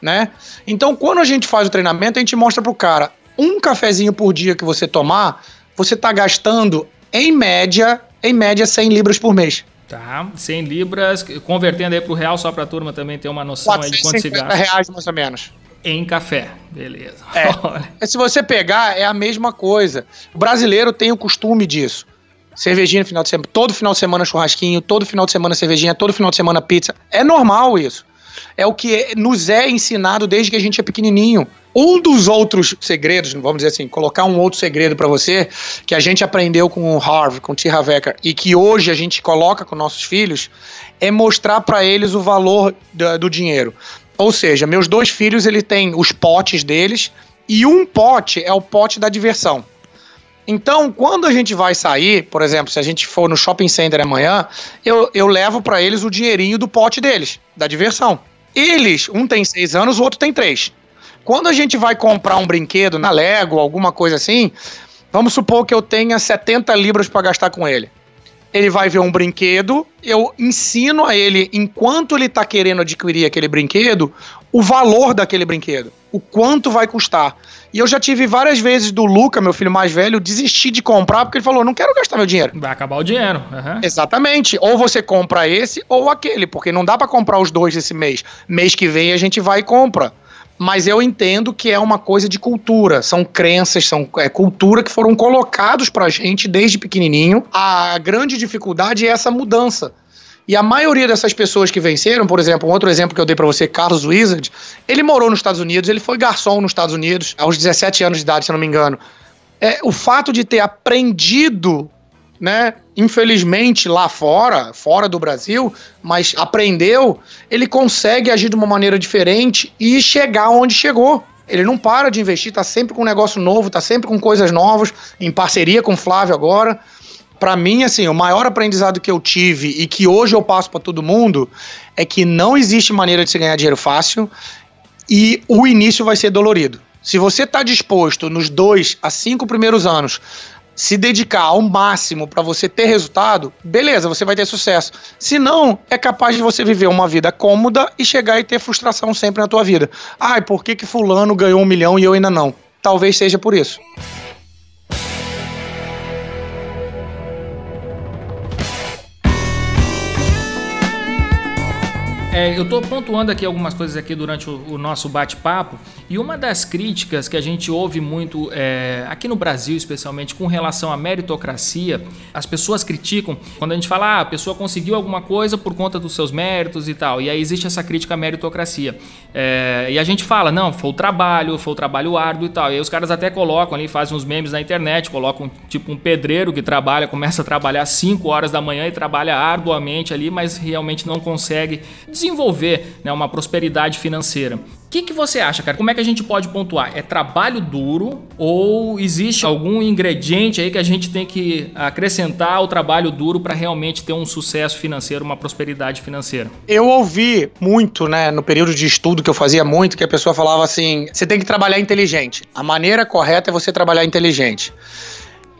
né? Então, quando a gente faz o treinamento, a gente mostra pro cara um cafezinho por dia que você tomar, você tá gastando, em média, em média, 100 libras por mês. Tá, 100 libras, convertendo aí pro real só pra turma também ter uma noção aí de quanto se 450 gasta. reais, mais ou menos. Em café, beleza. É. Olha. Se você pegar, é a mesma coisa. O brasileiro tem o costume disso. Cervejinha no final de semana, todo final de semana churrasquinho, todo final de semana cervejinha, todo final de semana pizza. É normal isso. É o que nos é ensinado desde que a gente é pequenininho. Um dos outros segredos, vamos dizer assim, colocar um outro segredo pra você, que a gente aprendeu com o Harvey, com o T. Harv Eker, e que hoje a gente coloca com nossos filhos, é mostrar pra eles o valor da- do dinheiro. Ou seja, meus dois filhos, ele têm os potes deles, e um pote é o pote da diversão. Então, quando a gente vai sair, por exemplo, se a gente for no shopping center amanhã, eu, eu levo pra eles o dinheirinho do pote deles, da diversão. Eles, um tem seis anos, o outro tem três. Quando a gente vai comprar um brinquedo na Lego, alguma coisa assim, vamos supor que eu tenha 70 libras pra gastar com ele. Ele vai ver um brinquedo, eu ensino a ele, enquanto ele tá querendo adquirir aquele brinquedo, o valor daquele brinquedo, o quanto vai custar. E eu já tive várias vezes do Luca, meu filho mais velho, desistir de comprar porque ele falou: não quero gastar meu dinheiro. Vai acabar o dinheiro. aham. Exatamente. Ou você compra esse ou aquele, porque não dá pra comprar os dois esse mês. Mês que vem a gente vai e compra. Mas eu entendo que é uma coisa de cultura, são crenças, são é, cultura que foram colocados pra gente desde pequenininho. A grande dificuldade é essa mudança. E a maioria dessas pessoas que venceram, por exemplo, um outro exemplo que eu dei pra você, Carlos Wizard, ele morou nos Estados Unidos, ele foi garçom nos Estados Unidos aos 17 anos de idade, se eu não me engano. É, o fato de ter aprendido né? Infelizmente, lá fora, fora do Brasil, mas aprendeu, ele consegue agir de uma maneira diferente e chegar onde chegou. Ele não para de investir, tá sempre com um negócio novo, tá sempre com coisas novas, em parceria com o Flávio agora. Pra mim, assim, o maior aprendizado que eu tive e que hoje eu passo pra todo mundo é que não existe maneira de se ganhar dinheiro fácil e o início vai ser dolorido. Se você está disposto nos dois a cinco primeiros anos se dedicar ao máximo para você ter resultado, beleza, você vai ter sucesso. Se não, é capaz de você viver uma vida cômoda e chegar e ter frustração sempre na tua vida. Ai, por que que fulano ganhou um milhão e eu ainda não? Talvez seja por isso. É, eu tô pontuando aqui algumas coisas aqui durante o, o nosso bate-papo e uma das críticas que a gente ouve muito é, aqui no Brasil, especialmente com relação à meritocracia, as pessoas criticam quando a gente fala ah, a pessoa conseguiu alguma coisa por conta dos seus méritos e tal, e aí existe essa crítica à meritocracia. É, e a gente fala, não, foi o trabalho, foi o trabalho árduo e tal. E aí os caras até colocam ali, fazem uns memes na internet, colocam tipo um pedreiro que trabalha, começa a trabalhar às 5 horas da manhã e trabalha arduamente ali, mas realmente não consegue desenvolver né, uma prosperidade financeira. O que, que você acha, cara? Como é que a gente pode pontuar? É trabalho duro ou existe algum ingrediente aí que a gente tem que acrescentar ao trabalho duro para realmente ter um sucesso financeiro, uma prosperidade financeira? Eu ouvi muito, né, no período de estudo que eu fazia muito, que a pessoa falava assim: você tem que trabalhar inteligente. A maneira correta é você trabalhar inteligente.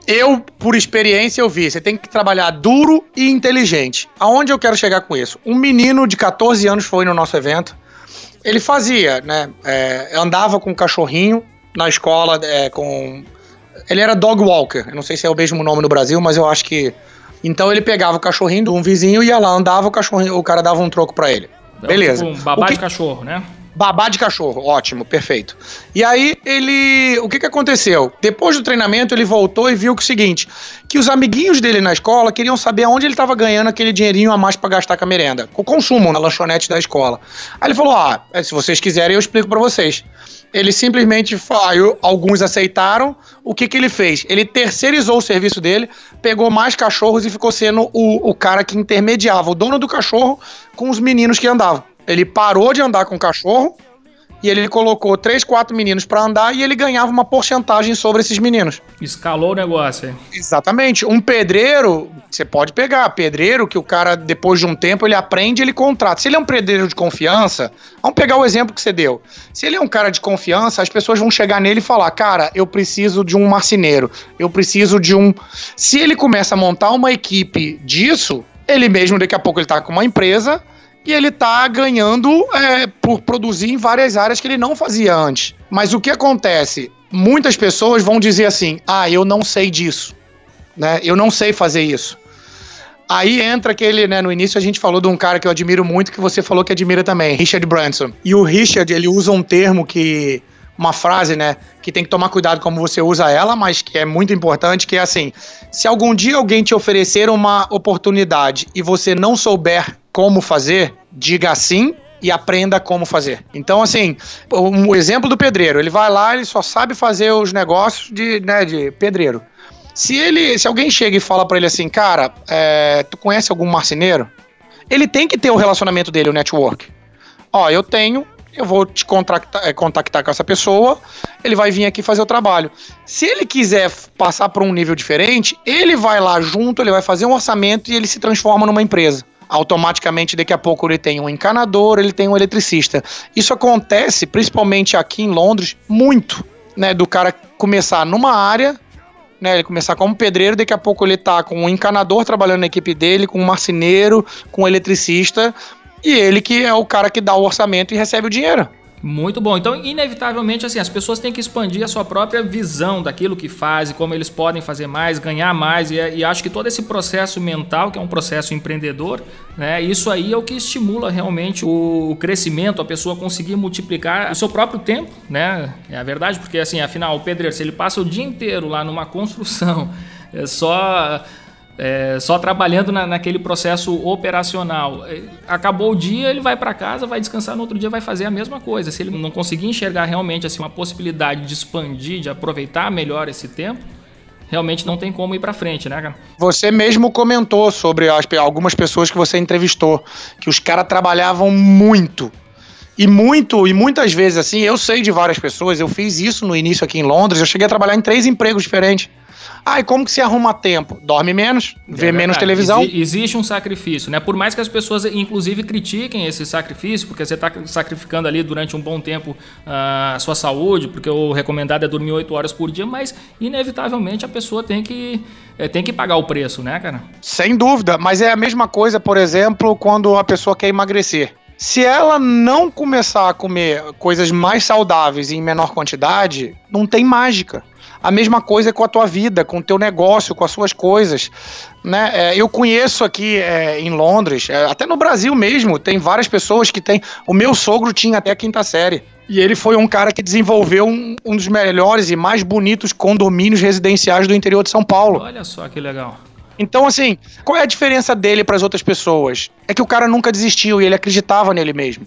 Eu, por experiência, eu vi, você tem que trabalhar duro e inteligente. Aonde eu quero chegar com isso? Um menino de 14 anos foi no nosso evento. Ele fazia, né? é, andava com um cachorrinho na escola, é, com. Ele era dog walker. Eu não sei se é o mesmo nome no Brasil, mas eu acho que. Então ele pegava o cachorrinho de um vizinho e ia lá, andava, o cachorrinho, o cara dava um troco pra ele. Então, Beleza. Tipo um babá que- de cachorro, né? Babá de cachorro, ótimo, perfeito. E aí ele, o que que aconteceu? Depois do treinamento ele voltou e viu que o seguinte, que os amiguinhos dele na escola queriam saber aonde ele estava ganhando aquele dinheirinho a mais pra gastar com a merenda, com o consumo na lanchonete da escola. Aí ele falou: "Ah, se vocês quiserem eu explico pra vocês". Ele simplesmente falou, alguns aceitaram. O que que ele fez? Ele terceirizou o serviço dele, pegou mais cachorros e ficou sendo o, o cara que intermediava, o dono do cachorro com os meninos que andavam. Ele parou de andar com o cachorro e ele colocou três, quatro meninos para andar e ele ganhava uma porcentagem sobre esses meninos. Escalou o negócio aí. Exatamente. Um pedreiro, você pode pegar, pedreiro que o cara, depois de um tempo, ele aprende, ele contrata. Se ele é um pedreiro de confiança, vamos pegar o exemplo que você deu. Se ele é um cara de confiança, as pessoas vão chegar nele e falar: Cara, eu preciso de um marceneiro, eu preciso de um. Se ele começa a montar uma equipe disso, ele mesmo, daqui a pouco, ele tá com uma empresa e ele tá ganhando é, por produzir em várias áreas que ele não fazia antes. Mas o que acontece? Muitas pessoas vão dizer assim: ah, eu não sei disso, né? Eu não sei fazer isso. Aí entra aquele, né, no início a gente falou de um cara que eu admiro muito, que você falou que admira também, Richard Branson. E o Richard, ele usa um termo que uma frase, né, que tem que tomar cuidado como você usa ela, mas que é muito importante, que é assim: se algum dia alguém te oferecer uma oportunidade e você não souber como fazer, diga sim e aprenda como fazer. Então, assim, um exemplo do pedreiro, ele vai lá, ele só sabe fazer os negócios de, né, de pedreiro. Se ele, se alguém chega e fala para ele assim, cara, é, tu conhece algum marceneiro? Ele tem que ter o relacionamento dele, o network. Ó, eu tenho, eu vou te contactar, contactar com essa pessoa, ele vai vir aqui fazer o trabalho. Se ele quiser passar para um nível diferente, ele vai lá junto, ele vai fazer um orçamento e ele se transforma numa empresa. Automaticamente, daqui a pouco, ele tem um encanador, ele tem um eletricista. Isso acontece, principalmente aqui em Londres, muito, né? Do cara começar numa área, né, ele começar como pedreiro, daqui a pouco ele tá com um encanador trabalhando na equipe dele, com um marceneiro, com um eletricista, e ele que é o cara que dá o orçamento e recebe o dinheiro. Muito bom. Então, inevitavelmente, assim, as pessoas têm que expandir a sua própria visão daquilo que fazem, como eles podem fazer mais, ganhar mais. E, e, acho que todo esse processo mental, que é um processo empreendedor, né? Isso aí é o que estimula realmente o crescimento, a pessoa conseguir multiplicar o seu próprio tempo, né? É a verdade, porque assim, afinal, o pedreiro, se ele passa o dia inteiro lá numa construção, é só é, só trabalhando na, naquele processo operacional. É, acabou o dia, ele vai para casa, vai descansar no outro dia, vai fazer a mesma coisa. Se ele não conseguir enxergar realmente assim, uma possibilidade de expandir, de aproveitar melhor esse tempo, realmente não tem como ir para frente, né, cara? Você mesmo comentou sobre as, algumas pessoas que você entrevistou, que os caras trabalhavam muito. E muito, e muitas vezes assim, eu sei de várias pessoas, eu fiz isso no início aqui em Londres, eu cheguei a trabalhar em três empregos diferentes. Ah, e como que se arruma tempo? Dorme menos, vê menos televisão. Exi existe um sacrifício, né? Por mais que as pessoas, inclusive, critiquem esse sacrifício, porque você está sacrificando ali durante um bom tempo uh, a sua saúde, porque o recomendado é dormir 8 horas por dia, mas inevitavelmente a pessoa tem que, é, tem que pagar o preço, né, cara? Sem dúvida, mas é a mesma coisa, por exemplo, quando a pessoa quer emagrecer. Se ela não começar a comer coisas mais saudáveis em menor quantidade, não tem mágica. A mesma coisa com a tua vida, com o teu negócio, com as suas coisas. Né? É, eu conheço aqui é, em Londres, é, até no Brasil mesmo, tem várias pessoas que têm. O meu sogro tinha até a quinta série. E ele foi um cara que desenvolveu um, um dos melhores e mais bonitos condomínios residenciais do interior de São Paulo. Olha só que legal. Então, assim, qual é a diferença dele para as outras pessoas? É que o cara nunca desistiu e ele acreditava nele mesmo.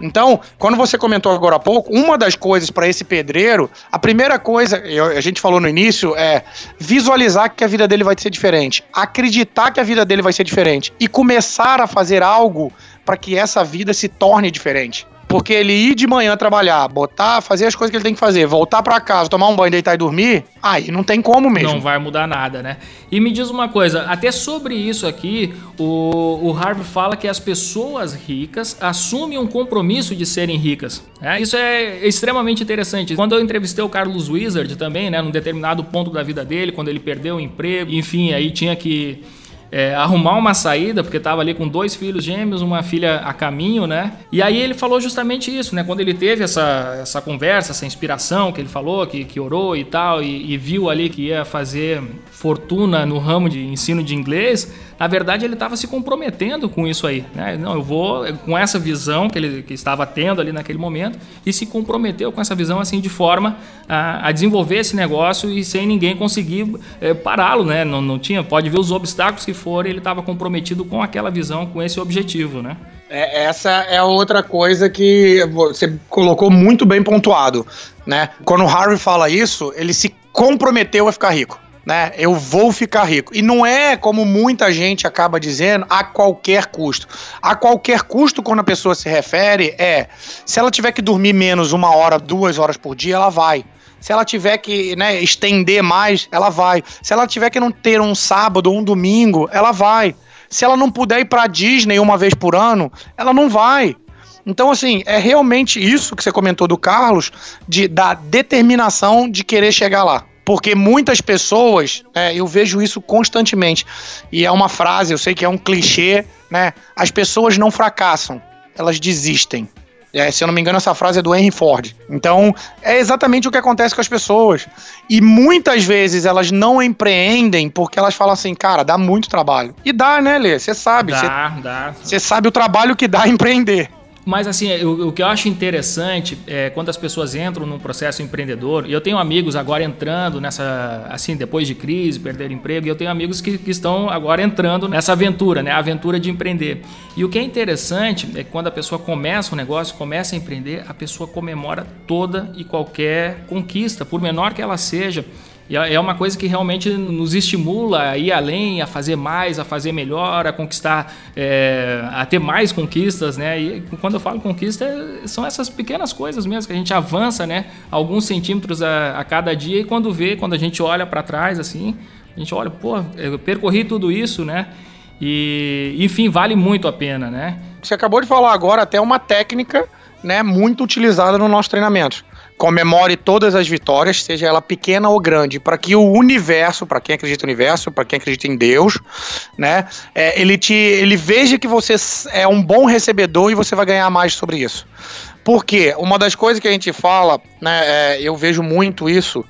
Então, quando você comentou agora há pouco, uma das coisas para esse pedreiro, a primeira coisa, a gente falou no início, é visualizar que a vida dele vai ser diferente, acreditar que a vida dele vai ser diferente e começar a fazer algo para que essa vida se torne diferente. Porque ele ir de manhã trabalhar, botar, fazer as coisas que ele tem que fazer, voltar para casa, tomar um banho, deitar e dormir, aí não tem como mesmo. Não vai mudar nada, né? E me diz uma coisa, até sobre isso aqui, o, o Harvey fala que as pessoas ricas assumem um compromisso de serem ricas. É, isso é extremamente interessante. Quando eu entrevistei o Carlos Wizard também, né, num determinado ponto da vida dele, quando ele perdeu o emprego, enfim, aí tinha que é, arrumar uma saída, porque estava ali com dois filhos gêmeos, uma filha a caminho, né? E aí ele falou justamente isso, né? Quando ele teve essa, essa conversa, essa inspiração que ele falou, que, que orou e tal, e, e viu ali que ia fazer fortuna no ramo de ensino de inglês, na verdade ele estava se comprometendo com isso aí. Né? Não, eu vou com essa visão que ele que estava tendo ali naquele momento e se comprometeu com essa visão assim de forma a, a desenvolver esse negócio e sem ninguém conseguir é, pará-lo, né? Não, não tinha, pode ver os obstáculos que forem, ele estava comprometido com aquela visão, com esse objetivo, né? É, essa é outra coisa que você colocou muito bem pontuado, né? Quando o Harvey fala isso, ele se comprometeu a ficar rico. Né? Eu vou ficar rico. E não é como muita gente acaba dizendo, a qualquer custo. A qualquer custo, quando a pessoa se refere, é se ela tiver que dormir menos uma hora, duas horas por dia, ela vai. Se ela tiver que né, estender mais, ela vai. Se ela tiver que não ter um sábado ou um domingo, ela vai. Se ela não puder ir pra Disney uma vez por ano, ela não vai. Então, assim, é realmente isso que você comentou do Carlos, de, da determinação de querer chegar lá. Porque muitas pessoas, é, eu vejo isso constantemente. E é uma frase, eu sei que é um clichê, né? As pessoas não fracassam, elas desistem. É, se eu não me engano, essa frase é do Henry Ford. Então, é exatamente o que acontece com as pessoas. E muitas vezes elas não empreendem porque elas falam assim, cara, dá muito trabalho. E dá, né, Lê? Você sabe. Dá, dá. Você sabe o trabalho que dá empreender. Mas assim, o, o, que eu acho interessante é quando as pessoas entram num processo empreendedor, e eu tenho amigos agora entrando nessa, assim, depois de crise, perder emprego, e eu tenho amigos que, que estão agora entrando nessa aventura, né? A aventura de empreender. E o que é interessante é que quando a pessoa começa um negócio, começa a empreender, a pessoa comemora toda e qualquer conquista, por menor que ela seja. E é uma coisa que realmente nos estimula a ir além, a fazer mais, a fazer melhor, a conquistar, é, a ter mais conquistas, né? E quando eu falo conquista, são essas pequenas coisas mesmo, que a gente avança, né? Alguns centímetros a, a cada dia e quando vê, quando a gente olha para trás, assim, a gente olha, pô, eu percorri tudo isso, né? E, enfim, vale muito a pena, né? Você acabou de falar agora até uma técnica, né, muito utilizada no nosso treinamento comemore todas as vitórias, seja ela pequena ou grande, para que o universo, para quem acredita no universo, para quem acredita em Deus, né, é, ele te, ele veja que você é um bom recebedor e você vai ganhar mais sobre isso. Porque uma das coisas que a gente fala, né, é, eu vejo muito isso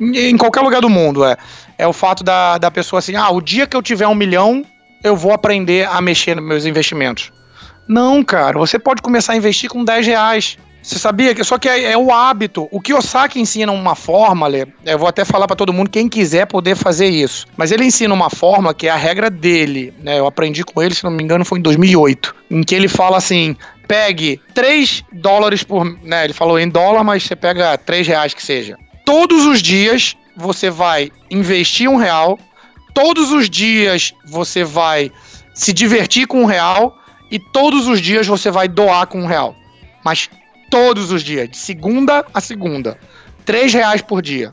em qualquer lugar do mundo é, é o fato da, da pessoa assim, ah, o dia que eu tiver um milhão, eu vou aprender a mexer nos meus investimentos. Não, cara, você pode começar a investir com 10 reais. Você sabia que só que é, é, o hábito. O Kiyosaki ensina uma fórmula, eu vou até falar para todo mundo quem quiser poder fazer isso. Mas ele ensina uma forma que é a regra dele, né? Eu aprendi com ele, se não me engano, foi em 2008, em que ele fala assim: pegue 3 dólares por, né, ele falou em dólar, mas você pega 3 reais que seja. Todos os dias você vai investir um real, todos os dias você vai se divertir com um real e todos os dias você vai doar com um real. Mas todos os dias, de segunda a segunda. Três reais por dia.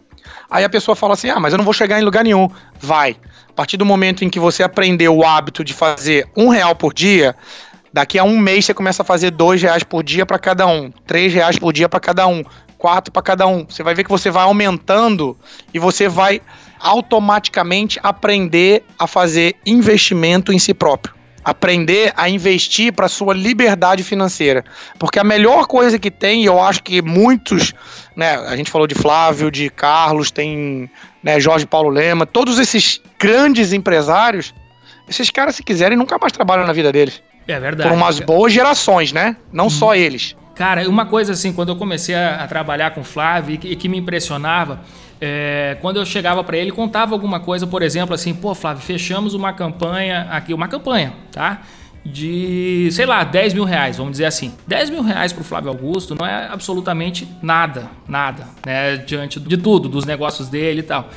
Aí a pessoa fala assim: ah, mas eu não vou chegar em lugar nenhum. Vai. A partir do momento em que você aprendeu o hábito de fazer um real por dia, daqui a um mês você começa a fazer dois reais por dia para cada um, três reais por dia para cada um, quatro para cada um. Você vai ver que você vai aumentando e você vai automaticamente aprender a fazer investimento em si próprio aprender a investir para sua liberdade financeira. Porque a melhor coisa que tem, e eu acho que muitos, né, a gente falou de Flávio, de Carlos, tem né, Jorge Paulo Lema, todos esses grandes empresários, esses caras, se quiserem, nunca mais trabalham na vida deles. É verdade. Por umas boas gerações, né? Não hum. só eles. Cara, uma coisa assim, quando eu comecei a, a trabalhar com Flávio e que, e que me impressionava, é, quando eu chegava para ele, contava alguma coisa, por exemplo, assim, pô, Flávio, fechamos uma campanha aqui, uma campanha, tá? De, sei lá, 10 mil reais, vamos dizer assim. 10 mil reais para o Flávio Augusto não é absolutamente nada, nada, né? Diante de tudo, dos negócios dele e tal.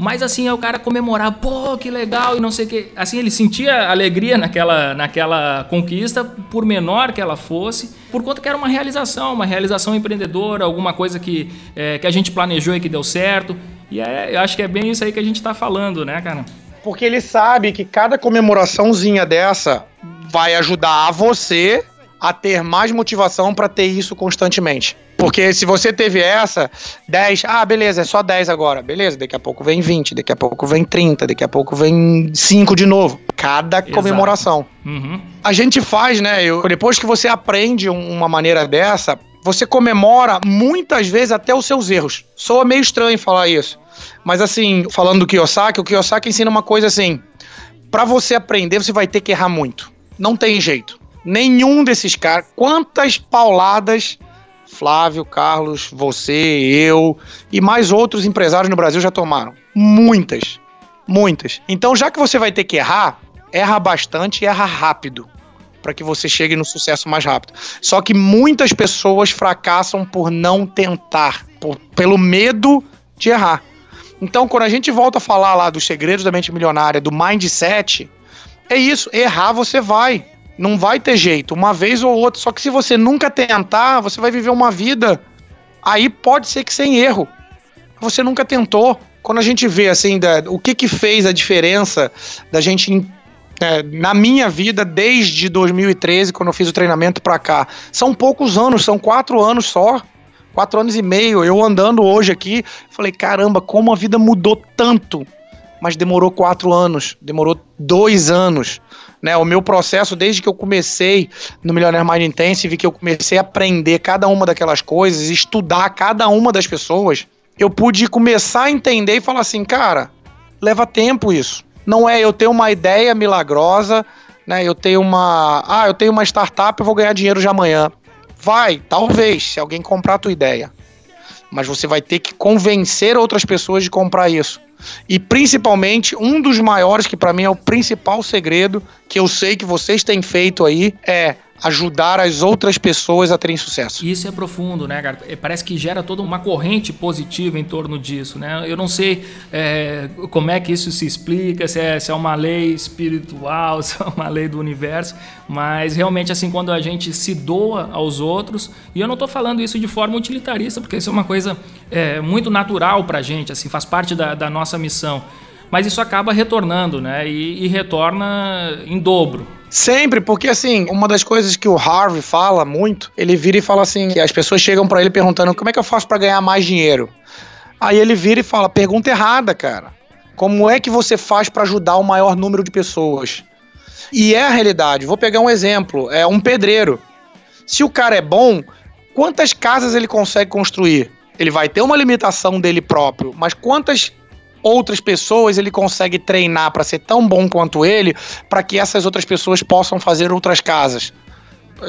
Mas assim, é o cara comemorar, pô, que legal e não sei o que. Assim, ele sentia alegria naquela, naquela conquista, por menor que ela fosse, por conta que era uma realização, uma realização empreendedora, alguma coisa que, é, que a gente planejou e que deu certo. E é, eu acho que é bem isso aí que a gente está falando, né, cara? Porque ele sabe que cada comemoraçãozinha dessa vai ajudar a você a ter mais motivação para ter isso constantemente. Porque se você teve essa, 10, ah, beleza, é só 10 agora. Beleza, daqui a pouco vem 20, daqui a pouco vem 30, daqui a pouco vem 5 de novo. Cada Exato. comemoração. Uhum. A gente faz, né? Eu, depois que você aprende uma maneira dessa, você comemora muitas vezes até os seus erros. Soa meio estranho falar isso. Mas assim, falando do Kiyosaki, o Kiyosaki ensina uma coisa assim: para você aprender, você vai ter que errar muito. Não tem jeito. Nenhum desses caras. Quantas pauladas Flávio, Carlos, você, eu e mais outros empresários no Brasil já tomaram? Muitas. Muitas. Então, já que você vai ter que errar, erra bastante e erra rápido. Para que você chegue no sucesso mais rápido. Só que muitas pessoas fracassam por não tentar, por, pelo medo de errar. Então, quando a gente volta a falar lá dos segredos da mente milionária, do mindset, é isso, errar você vai. Não vai ter jeito, uma vez ou outra. Só que se você nunca tentar, você vai viver uma vida. Aí pode ser que sem erro. Você nunca tentou. Quando a gente vê assim, da, o que que fez a diferença da gente é, na minha vida desde 2013, quando eu fiz o treinamento pra cá, são poucos anos, são quatro anos só. Quatro anos e meio, eu andando hoje aqui, falei, caramba, como a vida mudou tanto. Mas demorou quatro anos, demorou dois anos. Né, o meu processo, desde que eu comecei no Millionaire Mind Intensive, que eu comecei a aprender cada uma daquelas coisas, estudar cada uma das pessoas, eu pude começar a entender e falar assim, cara, leva tempo isso. Não é eu ter uma ideia milagrosa, né? Eu tenho uma, ah, eu tenho uma startup, eu vou ganhar dinheiro de amanhã. Vai, talvez, se alguém comprar a tua ideia. Mas você vai ter que convencer outras pessoas de comprar isso. E principalmente, um dos maiores, que para mim é o principal segredo, que eu sei que vocês têm feito aí, é ajudar as outras pessoas a terem sucesso. Isso é profundo, né, cara? É, Parece que gera toda uma corrente positiva em torno disso, né? Eu não sei é, como é que isso se explica, se é, se é uma lei espiritual, se é uma lei do universo, mas realmente, assim, quando a gente se doa aos outros, e eu não estou falando isso de forma utilitarista, porque isso é uma coisa é, muito natural pra gente, assim, faz parte da, da nossa missão. Mas isso acaba retornando, né? E, e retorna em dobro. Sempre, porque assim, uma das coisas que o Harvey fala muito, ele vira e fala assim, as pessoas chegam pra ele perguntando como é que eu faço pra ganhar mais dinheiro. Aí ele vira e fala, pergunta errada, cara. Como é que você faz pra ajudar o maior número de pessoas? E é a realidade. Vou pegar um exemplo, é um pedreiro. Se o cara é bom, quantas casas ele consegue construir? Ele vai ter uma limitação dele próprio, mas quantas outras pessoas ele consegue treinar para ser tão bom quanto ele, para que essas outras pessoas possam fazer outras casas.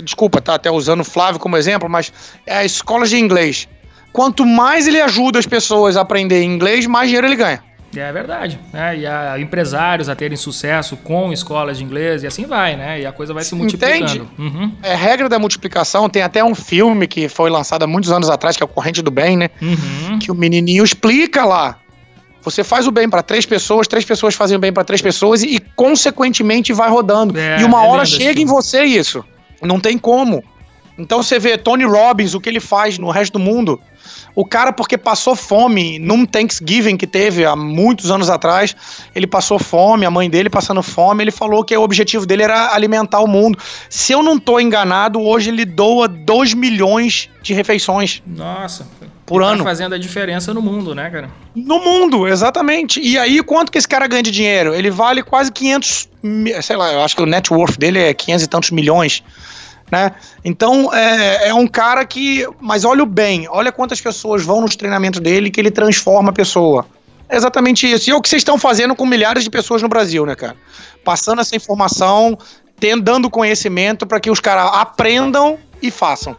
Desculpa, tá até usando o Flávio como exemplo, mas é a escola de inglês. Quanto mais ele ajuda as pessoas a aprender inglês, mais dinheiro ele ganha. É verdade, né? E a empresários a terem sucesso com escolas de inglês e assim vai, né? E a coisa vai se multiplicando. Entende? Uhum. É regra da multiplicação. Tem até um filme que foi lançado há muitos anos atrás, que é o Corrente do Bem, né? Uhum. Que o menininho explica lá. Você faz o bem para três pessoas, três pessoas fazem o bem para três pessoas e, e, consequentemente vai rodando. É, e uma é hora chega em filme. você isso. Não tem como. Então você vê Tony Robbins, o que ele faz no resto do mundo. O cara, porque passou fome num Thanksgiving que teve há muitos anos atrás, ele passou fome, a mãe dele passando fome, ele falou que o objetivo dele era alimentar o mundo. Se eu não tô enganado, hoje ele doa 2 milhões de refeições Nossa. Por tá ano. fazendo a diferença no mundo, né, cara? no mundo, exatamente. E aí, quanto que esse cara ganha de dinheiro? Ele vale quase 500, mi- sei lá, eu acho que o net worth dele é 500 e tantos milhões. Né? Então é, é um cara que. Mas olha o bem, olha quantas pessoas vão nos treinamentos dele que ele transforma a pessoa. É exatamente isso. E é o que vocês estão fazendo com milhares de pessoas no Brasil, né, cara? Passando essa informação, tendo, dando conhecimento para que os caras aprendam e façam.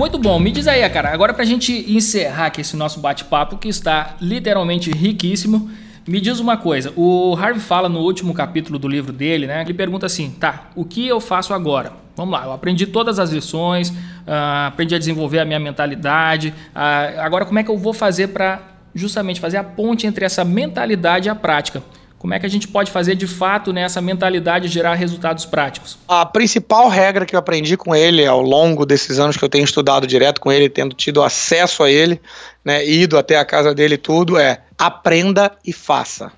Muito bom, me diz aí, cara. Agora pra gente encerrar aqui esse nosso bate-papo, que está literalmente riquíssimo, me diz uma coisa. O Harvey fala no último capítulo do livro dele, né? Ele pergunta assim: tá, o que eu faço agora? Vamos lá, eu aprendi todas as lições, ah, aprendi a desenvolver a minha mentalidade. ah, agora, como é que eu vou fazer para justamente fazer a ponte entre essa mentalidade e a prática? Como é que a gente pode fazer de fato nessa mentalidade gerar resultados práticos? A principal regra que eu aprendi com ele ao longo desses anos que eu tenho estudado direto com ele, tendo tido acesso a ele, né, ido até a casa dele tudo, é aprenda e faça.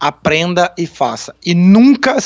Aprenda e faça. E nunca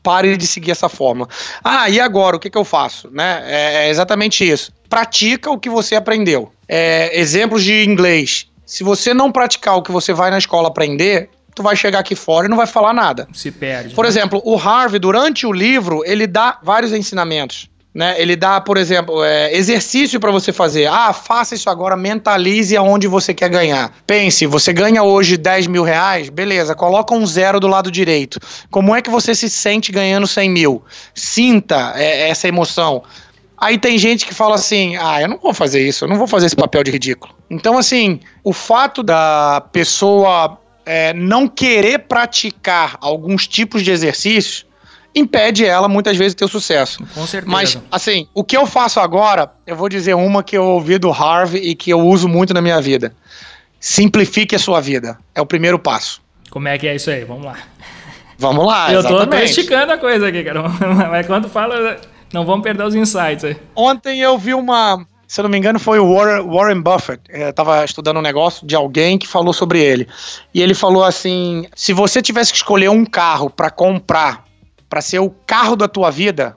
pare de seguir essa fórmula. Ah, e agora, o que, que eu faço? Né? É, é exatamente isso. Pratica o que você aprendeu. É, exemplos de inglês. Se você não praticar o que você vai na escola aprender, tu vai chegar aqui fora e não vai falar nada. Se perde. Por né? exemplo, o Harvey, durante o livro, ele dá vários ensinamentos. Né? Ele dá, por exemplo, é, exercício para você fazer. Ah, faça isso agora, mentalize aonde você quer ganhar. Pense, você ganha hoje 10 mil reais, beleza, coloca um zero do lado direito. Como é que você se sente ganhando 100 mil? Sinta é, essa emoção. Aí tem gente que fala assim: ah, eu não vou fazer isso, eu não vou fazer esse papel de ridículo. Então, assim, o fato da pessoa é, não querer praticar alguns tipos de exercícios, impede ela muitas vezes de ter o sucesso. Com certeza. Mas, assim, o que eu faço agora, eu vou dizer uma que eu ouvi do Harvey e que eu uso muito na minha vida. Simplifique a sua vida. É o primeiro passo. Como é que é isso aí? Vamos lá. Vamos lá, eu tô, tô exatamente. esticando a coisa aqui, cara. Mas quando fala, não vamos perder os insights aí. Ontem eu vi uma. Se eu não me engano, foi o Warren, Warren Buffett. Eu tava estudando um negócio de alguém que falou sobre ele. E ele falou assim: se você tivesse que escolher um carro para comprar, para ser o carro da tua vida,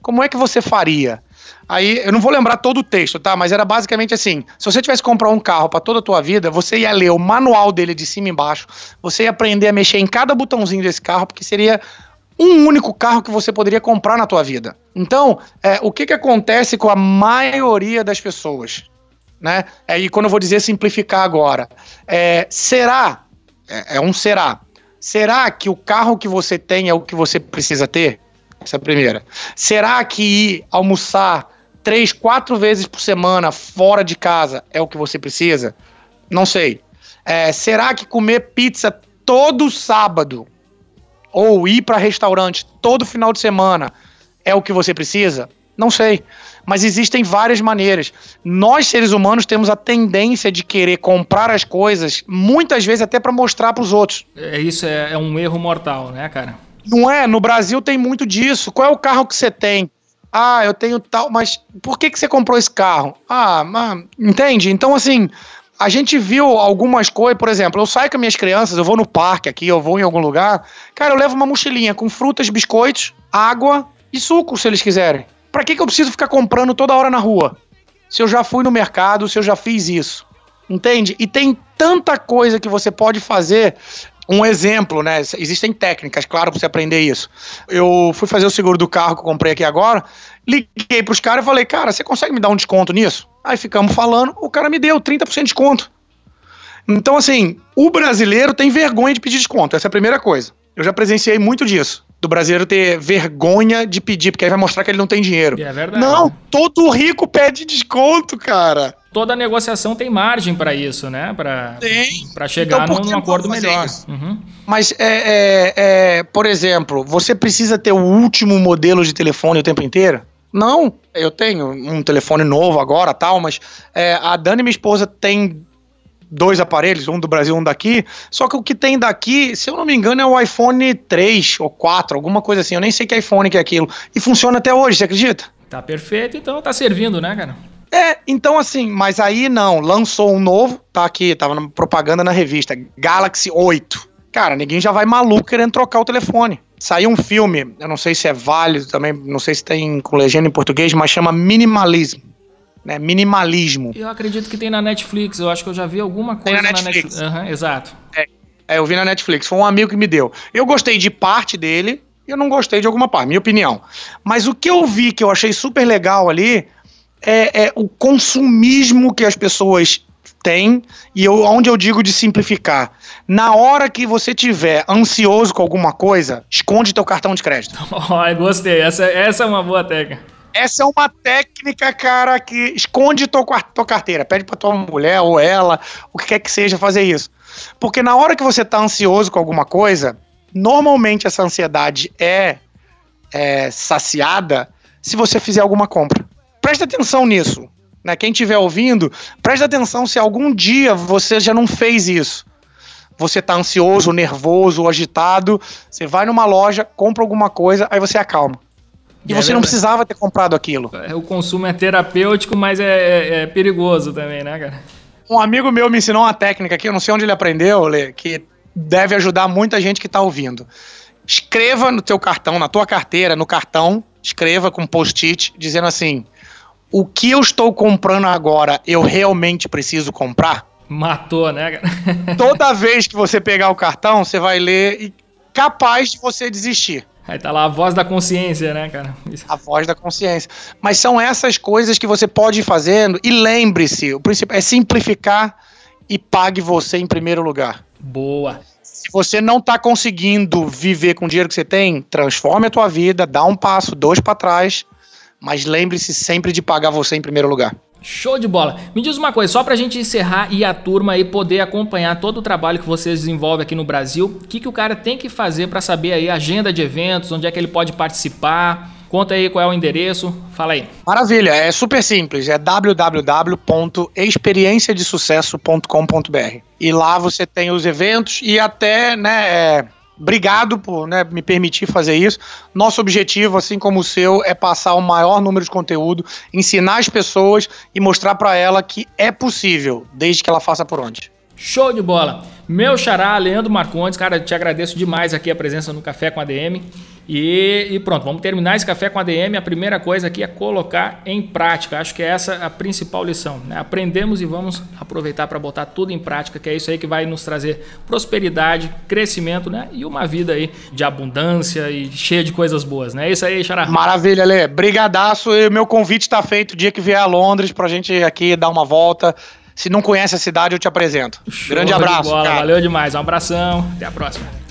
como é que você faria? Aí, eu não vou lembrar todo o texto, tá? Mas era basicamente assim: se você tivesse que comprar um carro para toda a tua vida, você ia ler o manual dele de cima e embaixo, você ia aprender a mexer em cada botãozinho desse carro, porque seria um único carro que você poderia comprar na tua vida. Então, é, o que, que acontece com a maioria das pessoas? Né? É, e quando eu vou dizer simplificar agora, é, será, é, é um será, será que o carro que você tem é o que você precisa ter? Essa é a primeira. Será que ir almoçar três, quatro vezes por semana fora de casa é o que você precisa? Não sei. É, será que comer pizza todo sábado ou ir para restaurante todo final de semana é o que você precisa? Não sei. Mas existem várias maneiras. Nós, seres humanos, temos a tendência de querer comprar as coisas, muitas vezes até para mostrar para os outros. É, isso é, é um erro mortal, né, cara? Não é? No Brasil tem muito disso. Qual é o carro que você tem? Ah, eu tenho tal, mas por que, que você comprou esse carro? Ah, mas, entende? Então, assim, a gente viu algumas coisas, por exemplo, eu saio com minhas crianças, eu vou no parque aqui, eu vou em algum lugar, cara, eu levo uma mochilinha com frutas, biscoitos, água e suco, se eles quiserem. Pra que, que eu preciso ficar comprando toda hora na rua? Se eu já fui no mercado, se eu já fiz isso. Entende? E tem tanta coisa que você pode fazer um exemplo, né? Existem técnicas, claro, pra você aprender isso. Eu fui fazer o seguro do carro que eu comprei aqui agora, liguei pros caras e falei, cara, você consegue me dar um desconto nisso? Aí ficamos falando, o cara me deu 30% de desconto. Então, assim, o brasileiro tem vergonha de pedir desconto, essa é a primeira coisa. Eu já presenciei muito disso. Do brasileiro ter vergonha de pedir, porque aí vai mostrar que ele não tem dinheiro. É verdade. Não, todo rico pede desconto, cara. Toda negociação tem margem pra isso, né? Pra chegar Então, num, acordo melhor. Uhum. Mas, é, é, é, por exemplo, você precisa ter o último modelo de telefone o tempo inteiro? Não, eu tenho um telefone novo agora, tal, mas é, a Dani, minha esposa, tem dois aparelhos, um do Brasil e um daqui, só que o que tem daqui, se eu não me engano, é o iPhone 3 ou 4, alguma coisa assim, eu nem sei que iPhone que é aquilo, e funciona até hoje, você acredita? Tá perfeito, então tá servindo, né, cara? É, então assim, mas aí não, lançou um novo, tá aqui, tava na propaganda na revista, Galaxy 8. Cara, ninguém já vai maluco querendo trocar o telefone. Saiu um filme, eu não sei se é válido também, não sei se tem com legenda em português, mas chama Minimalism. Né? Minimalismo. Eu acredito que tem na Netflix, eu acho que eu já vi alguma coisa na na Netflix. Netflix. Aham, exato. É, eu vi na Netflix, foi um amigo que me deu. Eu gostei de parte dele, e eu não gostei de alguma parte, minha opinião. Mas o que eu vi que eu achei super legal ali é, é o consumismo que as pessoas têm e eu, onde eu digo de simplificar. Na hora que você tiver ansioso com alguma coisa, esconde teu cartão de crédito. Ó, gostei. Essa, essa é uma boa técnica. Essa é uma técnica, cara, que esconde tua, tua carteira. Pede pra tua mulher ou ela, o que quer que seja, fazer isso. Porque na hora que você tá ansioso com alguma coisa, normalmente essa ansiedade é, é saciada se você fizer alguma compra. Presta atenção nisso. Né? Quem estiver ouvindo, presta atenção se algum dia você já não fez isso. Você tá ansioso, nervoso, agitado, você vai numa loja, compra alguma coisa, aí você acalma. E É você não precisava ter comprado aquilo. É, O consumo é terapêutico, mas é, é- é perigoso também, né, cara? Um amigo meu me ensinou uma técnica aqui, eu não sei onde ele aprendeu, Lê, que deve ajudar muita gente que tá ouvindo. Escreva no teu cartão, na tua carteira, no cartão, escreva com post-it, dizendo assim: o que eu estou comprando agora, eu realmente preciso comprar? Matou, né, cara? Toda vez que você pegar o cartão, você vai ler e capaz de você desistir. Aí tá lá a voz da consciência, né, cara? Isso. A voz da consciência. Mas são essas coisas que você pode ir fazendo. E lembre-se, o principal é simplificar e pague você em primeiro lugar. Boa. Se você não está conseguindo viver com o dinheiro que você tem, transforme a tua vida, dá um passo, dois para trás, mas lembre-se sempre de pagar você em primeiro lugar. Show de bola. Me diz uma coisa, só pra gente encerrar e a turma aí poder acompanhar todo o trabalho que vocês desenvolvem aqui no Brasil, o que, que o cara tem que fazer para saber aí a agenda de eventos, onde é que ele pode participar? Conta aí qual é o endereço, fala aí. Maravilha, é super simples, é www.experienciadesucesso.com.br. E lá você tem os eventos e até, né, é, Obrigado por né, me permitir fazer isso. Nosso objetivo, assim como o seu, é passar o maior número de conteúdo, ensinar as pessoas e mostrar para ela que é possível, desde que ela faça por onde. Show de bola! Meu xará, Leandro Marcondes, cara, te agradeço demais aqui a presença no Café com a DM. E, e, pronto, vamos terminar esse café com a DM. A primeira coisa aqui é colocar em prática. Acho que é essa a principal lição. Né? Aprendemos e vamos aproveitar para botar tudo em prática, que é isso aí que vai nos trazer prosperidade, crescimento né? e uma vida aí de abundância e cheia de coisas boas. Né? É isso aí, Xará. Maravilha, Lê. Brigadaço. E meu convite está feito o dia que vier a Londres para a gente aqui dar uma volta. Se não conhece a cidade, eu te apresento. Show Grande abraço. De bola, valeu demais. Um abração. Até a próxima.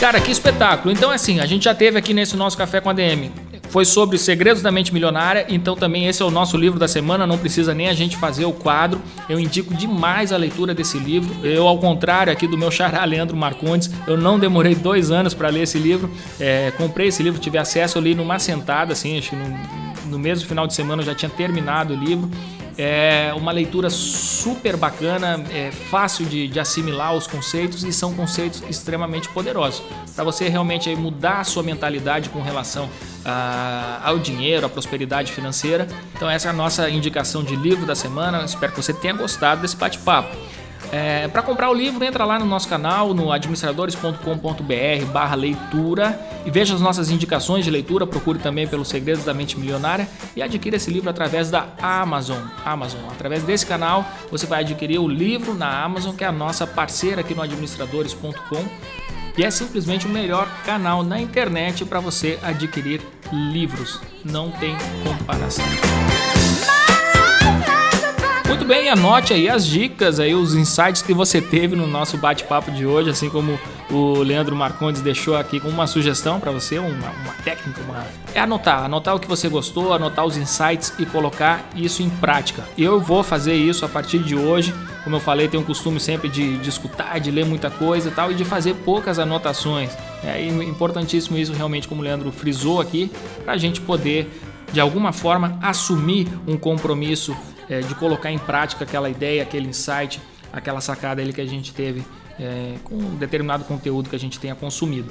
Cara, que espetáculo. Então, assim, a gente já teve aqui nesse nosso Café com a DM. Foi sobre Segredos da Mente Milionária, então também esse é o nosso livro da semana, não precisa nem a gente fazer o quadro. Eu indico demais a leitura desse livro. Eu, ao contrário aqui do meu xará Leandro Marcondes, eu não demorei dois anos para ler esse livro. É, comprei esse livro, tive acesso ali numa sentada, assim, acho que no, no mesmo final de semana eu já tinha terminado o livro. É uma leitura super bacana, é fácil de, de assimilar os conceitos e são conceitos extremamente poderosos para você realmente mudar a sua mentalidade com relação a, ao dinheiro, à prosperidade financeira. Então essa é a nossa indicação de livro da semana. Espero que você tenha gostado desse bate-papo. É, para comprar o livro, entra lá no nosso canal, no administradores.com.br barra leitura e veja as nossas indicações de leitura, procure também pelos Segredos da Mente Milionária e adquira esse livro através da Amazon. Amazon. Através desse canal, você vai adquirir o livro na Amazon, que é a nossa parceira aqui no administradores.com e é simplesmente o melhor canal na internet para você adquirir livros. Não tem comparação. Muito bem, anote aí as dicas, aí os insights que você teve no nosso bate-papo de hoje, assim como o Leandro Marcondes deixou aqui com uma sugestão para você, uma, uma técnica, uma... é anotar, anotar o que você gostou, anotar os insights e colocar isso em prática. Eu vou fazer isso a partir de hoje, como eu falei, tenho o costume sempre de, de escutar, de ler muita coisa e tal, e de fazer poucas anotações. É importantíssimo isso realmente, como o Leandro frisou aqui, para a gente poder de alguma forma assumir um compromisso é, de colocar em prática aquela ideia, aquele insight, aquela sacada ali que a gente teve é, com um determinado conteúdo que a gente tenha consumido.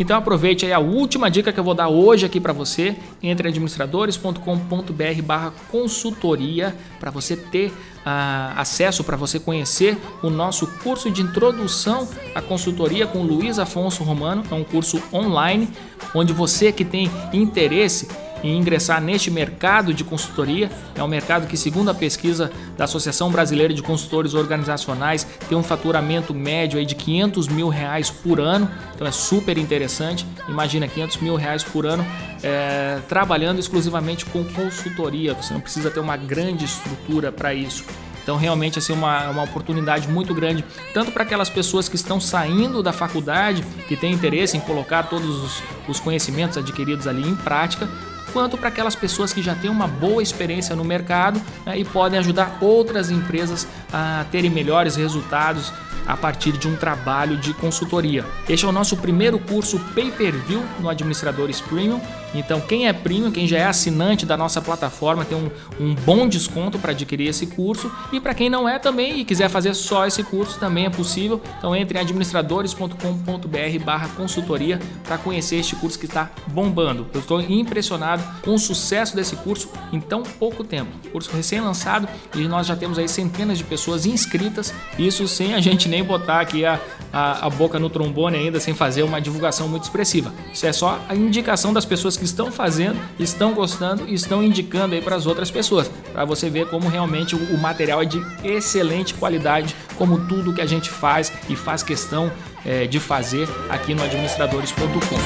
Então aproveite aí a última dica que eu vou dar hoje aqui para você, entre administradores.com.br barra consultoria, para você ter uh, acesso, para você conhecer o nosso curso de introdução à consultoria com Luiz Afonso Romano, é um curso online, onde você que tem interesse em ingressar neste mercado de consultoria. É um mercado que, segundo a pesquisa da Associação Brasileira de Consultores Organizacionais, tem um faturamento médio aí de 500 mil reais por ano. Então é super interessante. Imagina 500 mil reais por ano é, trabalhando exclusivamente com consultoria. Você não precisa ter uma grande estrutura para isso. Então, realmente, assim, uma, uma oportunidade muito grande, tanto para aquelas pessoas que estão saindo da faculdade, que têm interesse em colocar todos os, os conhecimentos adquiridos ali em prática, quanto para aquelas pessoas que já têm uma boa experiência no mercado né, e podem ajudar outras empresas a terem melhores resultados a partir de um trabalho de consultoria. Este é o nosso primeiro curso pay-per-view no Administradores Premium. Então, quem é premium, quem já é assinante da nossa plataforma, tem um, um bom desconto para adquirir esse curso. E para quem não é também e quiser fazer só esse curso, também é possível. Então, entre em administradores.com.br/barra consultoria para conhecer este curso que está bombando. Eu estou impressionado com o sucesso desse curso em tão pouco tempo. Curso recém-lançado e nós já temos aí centenas de pessoas inscritas, isso sem a gente nem botar aqui a, a, a boca no trombone ainda sem fazer uma divulgação muito expressiva. Isso é só a indicação das pessoas que estão fazendo, estão gostando e estão indicando aí para as outras pessoas, para você ver como realmente o, material é de excelente qualidade, como tudo que a gente faz e faz questão é, de fazer aqui no administradores.com.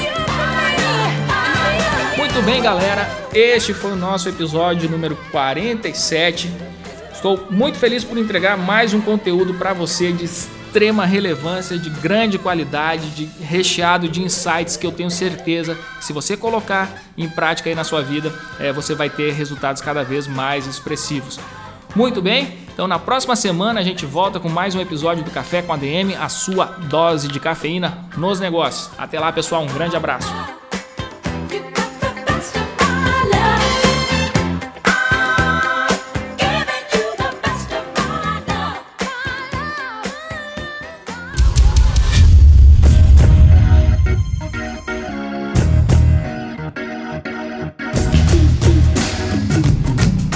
Muito bem, galera. Este foi o nosso episódio número 47. Estou muito feliz por entregar mais um conteúdo para você de extrema relevância, de grande qualidade, de recheado de insights que eu tenho certeza que se você colocar em prática aí na sua vida, é, você vai ter resultados cada vez mais expressivos. Muito bem, então na próxima semana a gente volta com mais um episódio do Café com a DM, a sua dose de cafeína nos negócios. Até lá, pessoal, um grande abraço.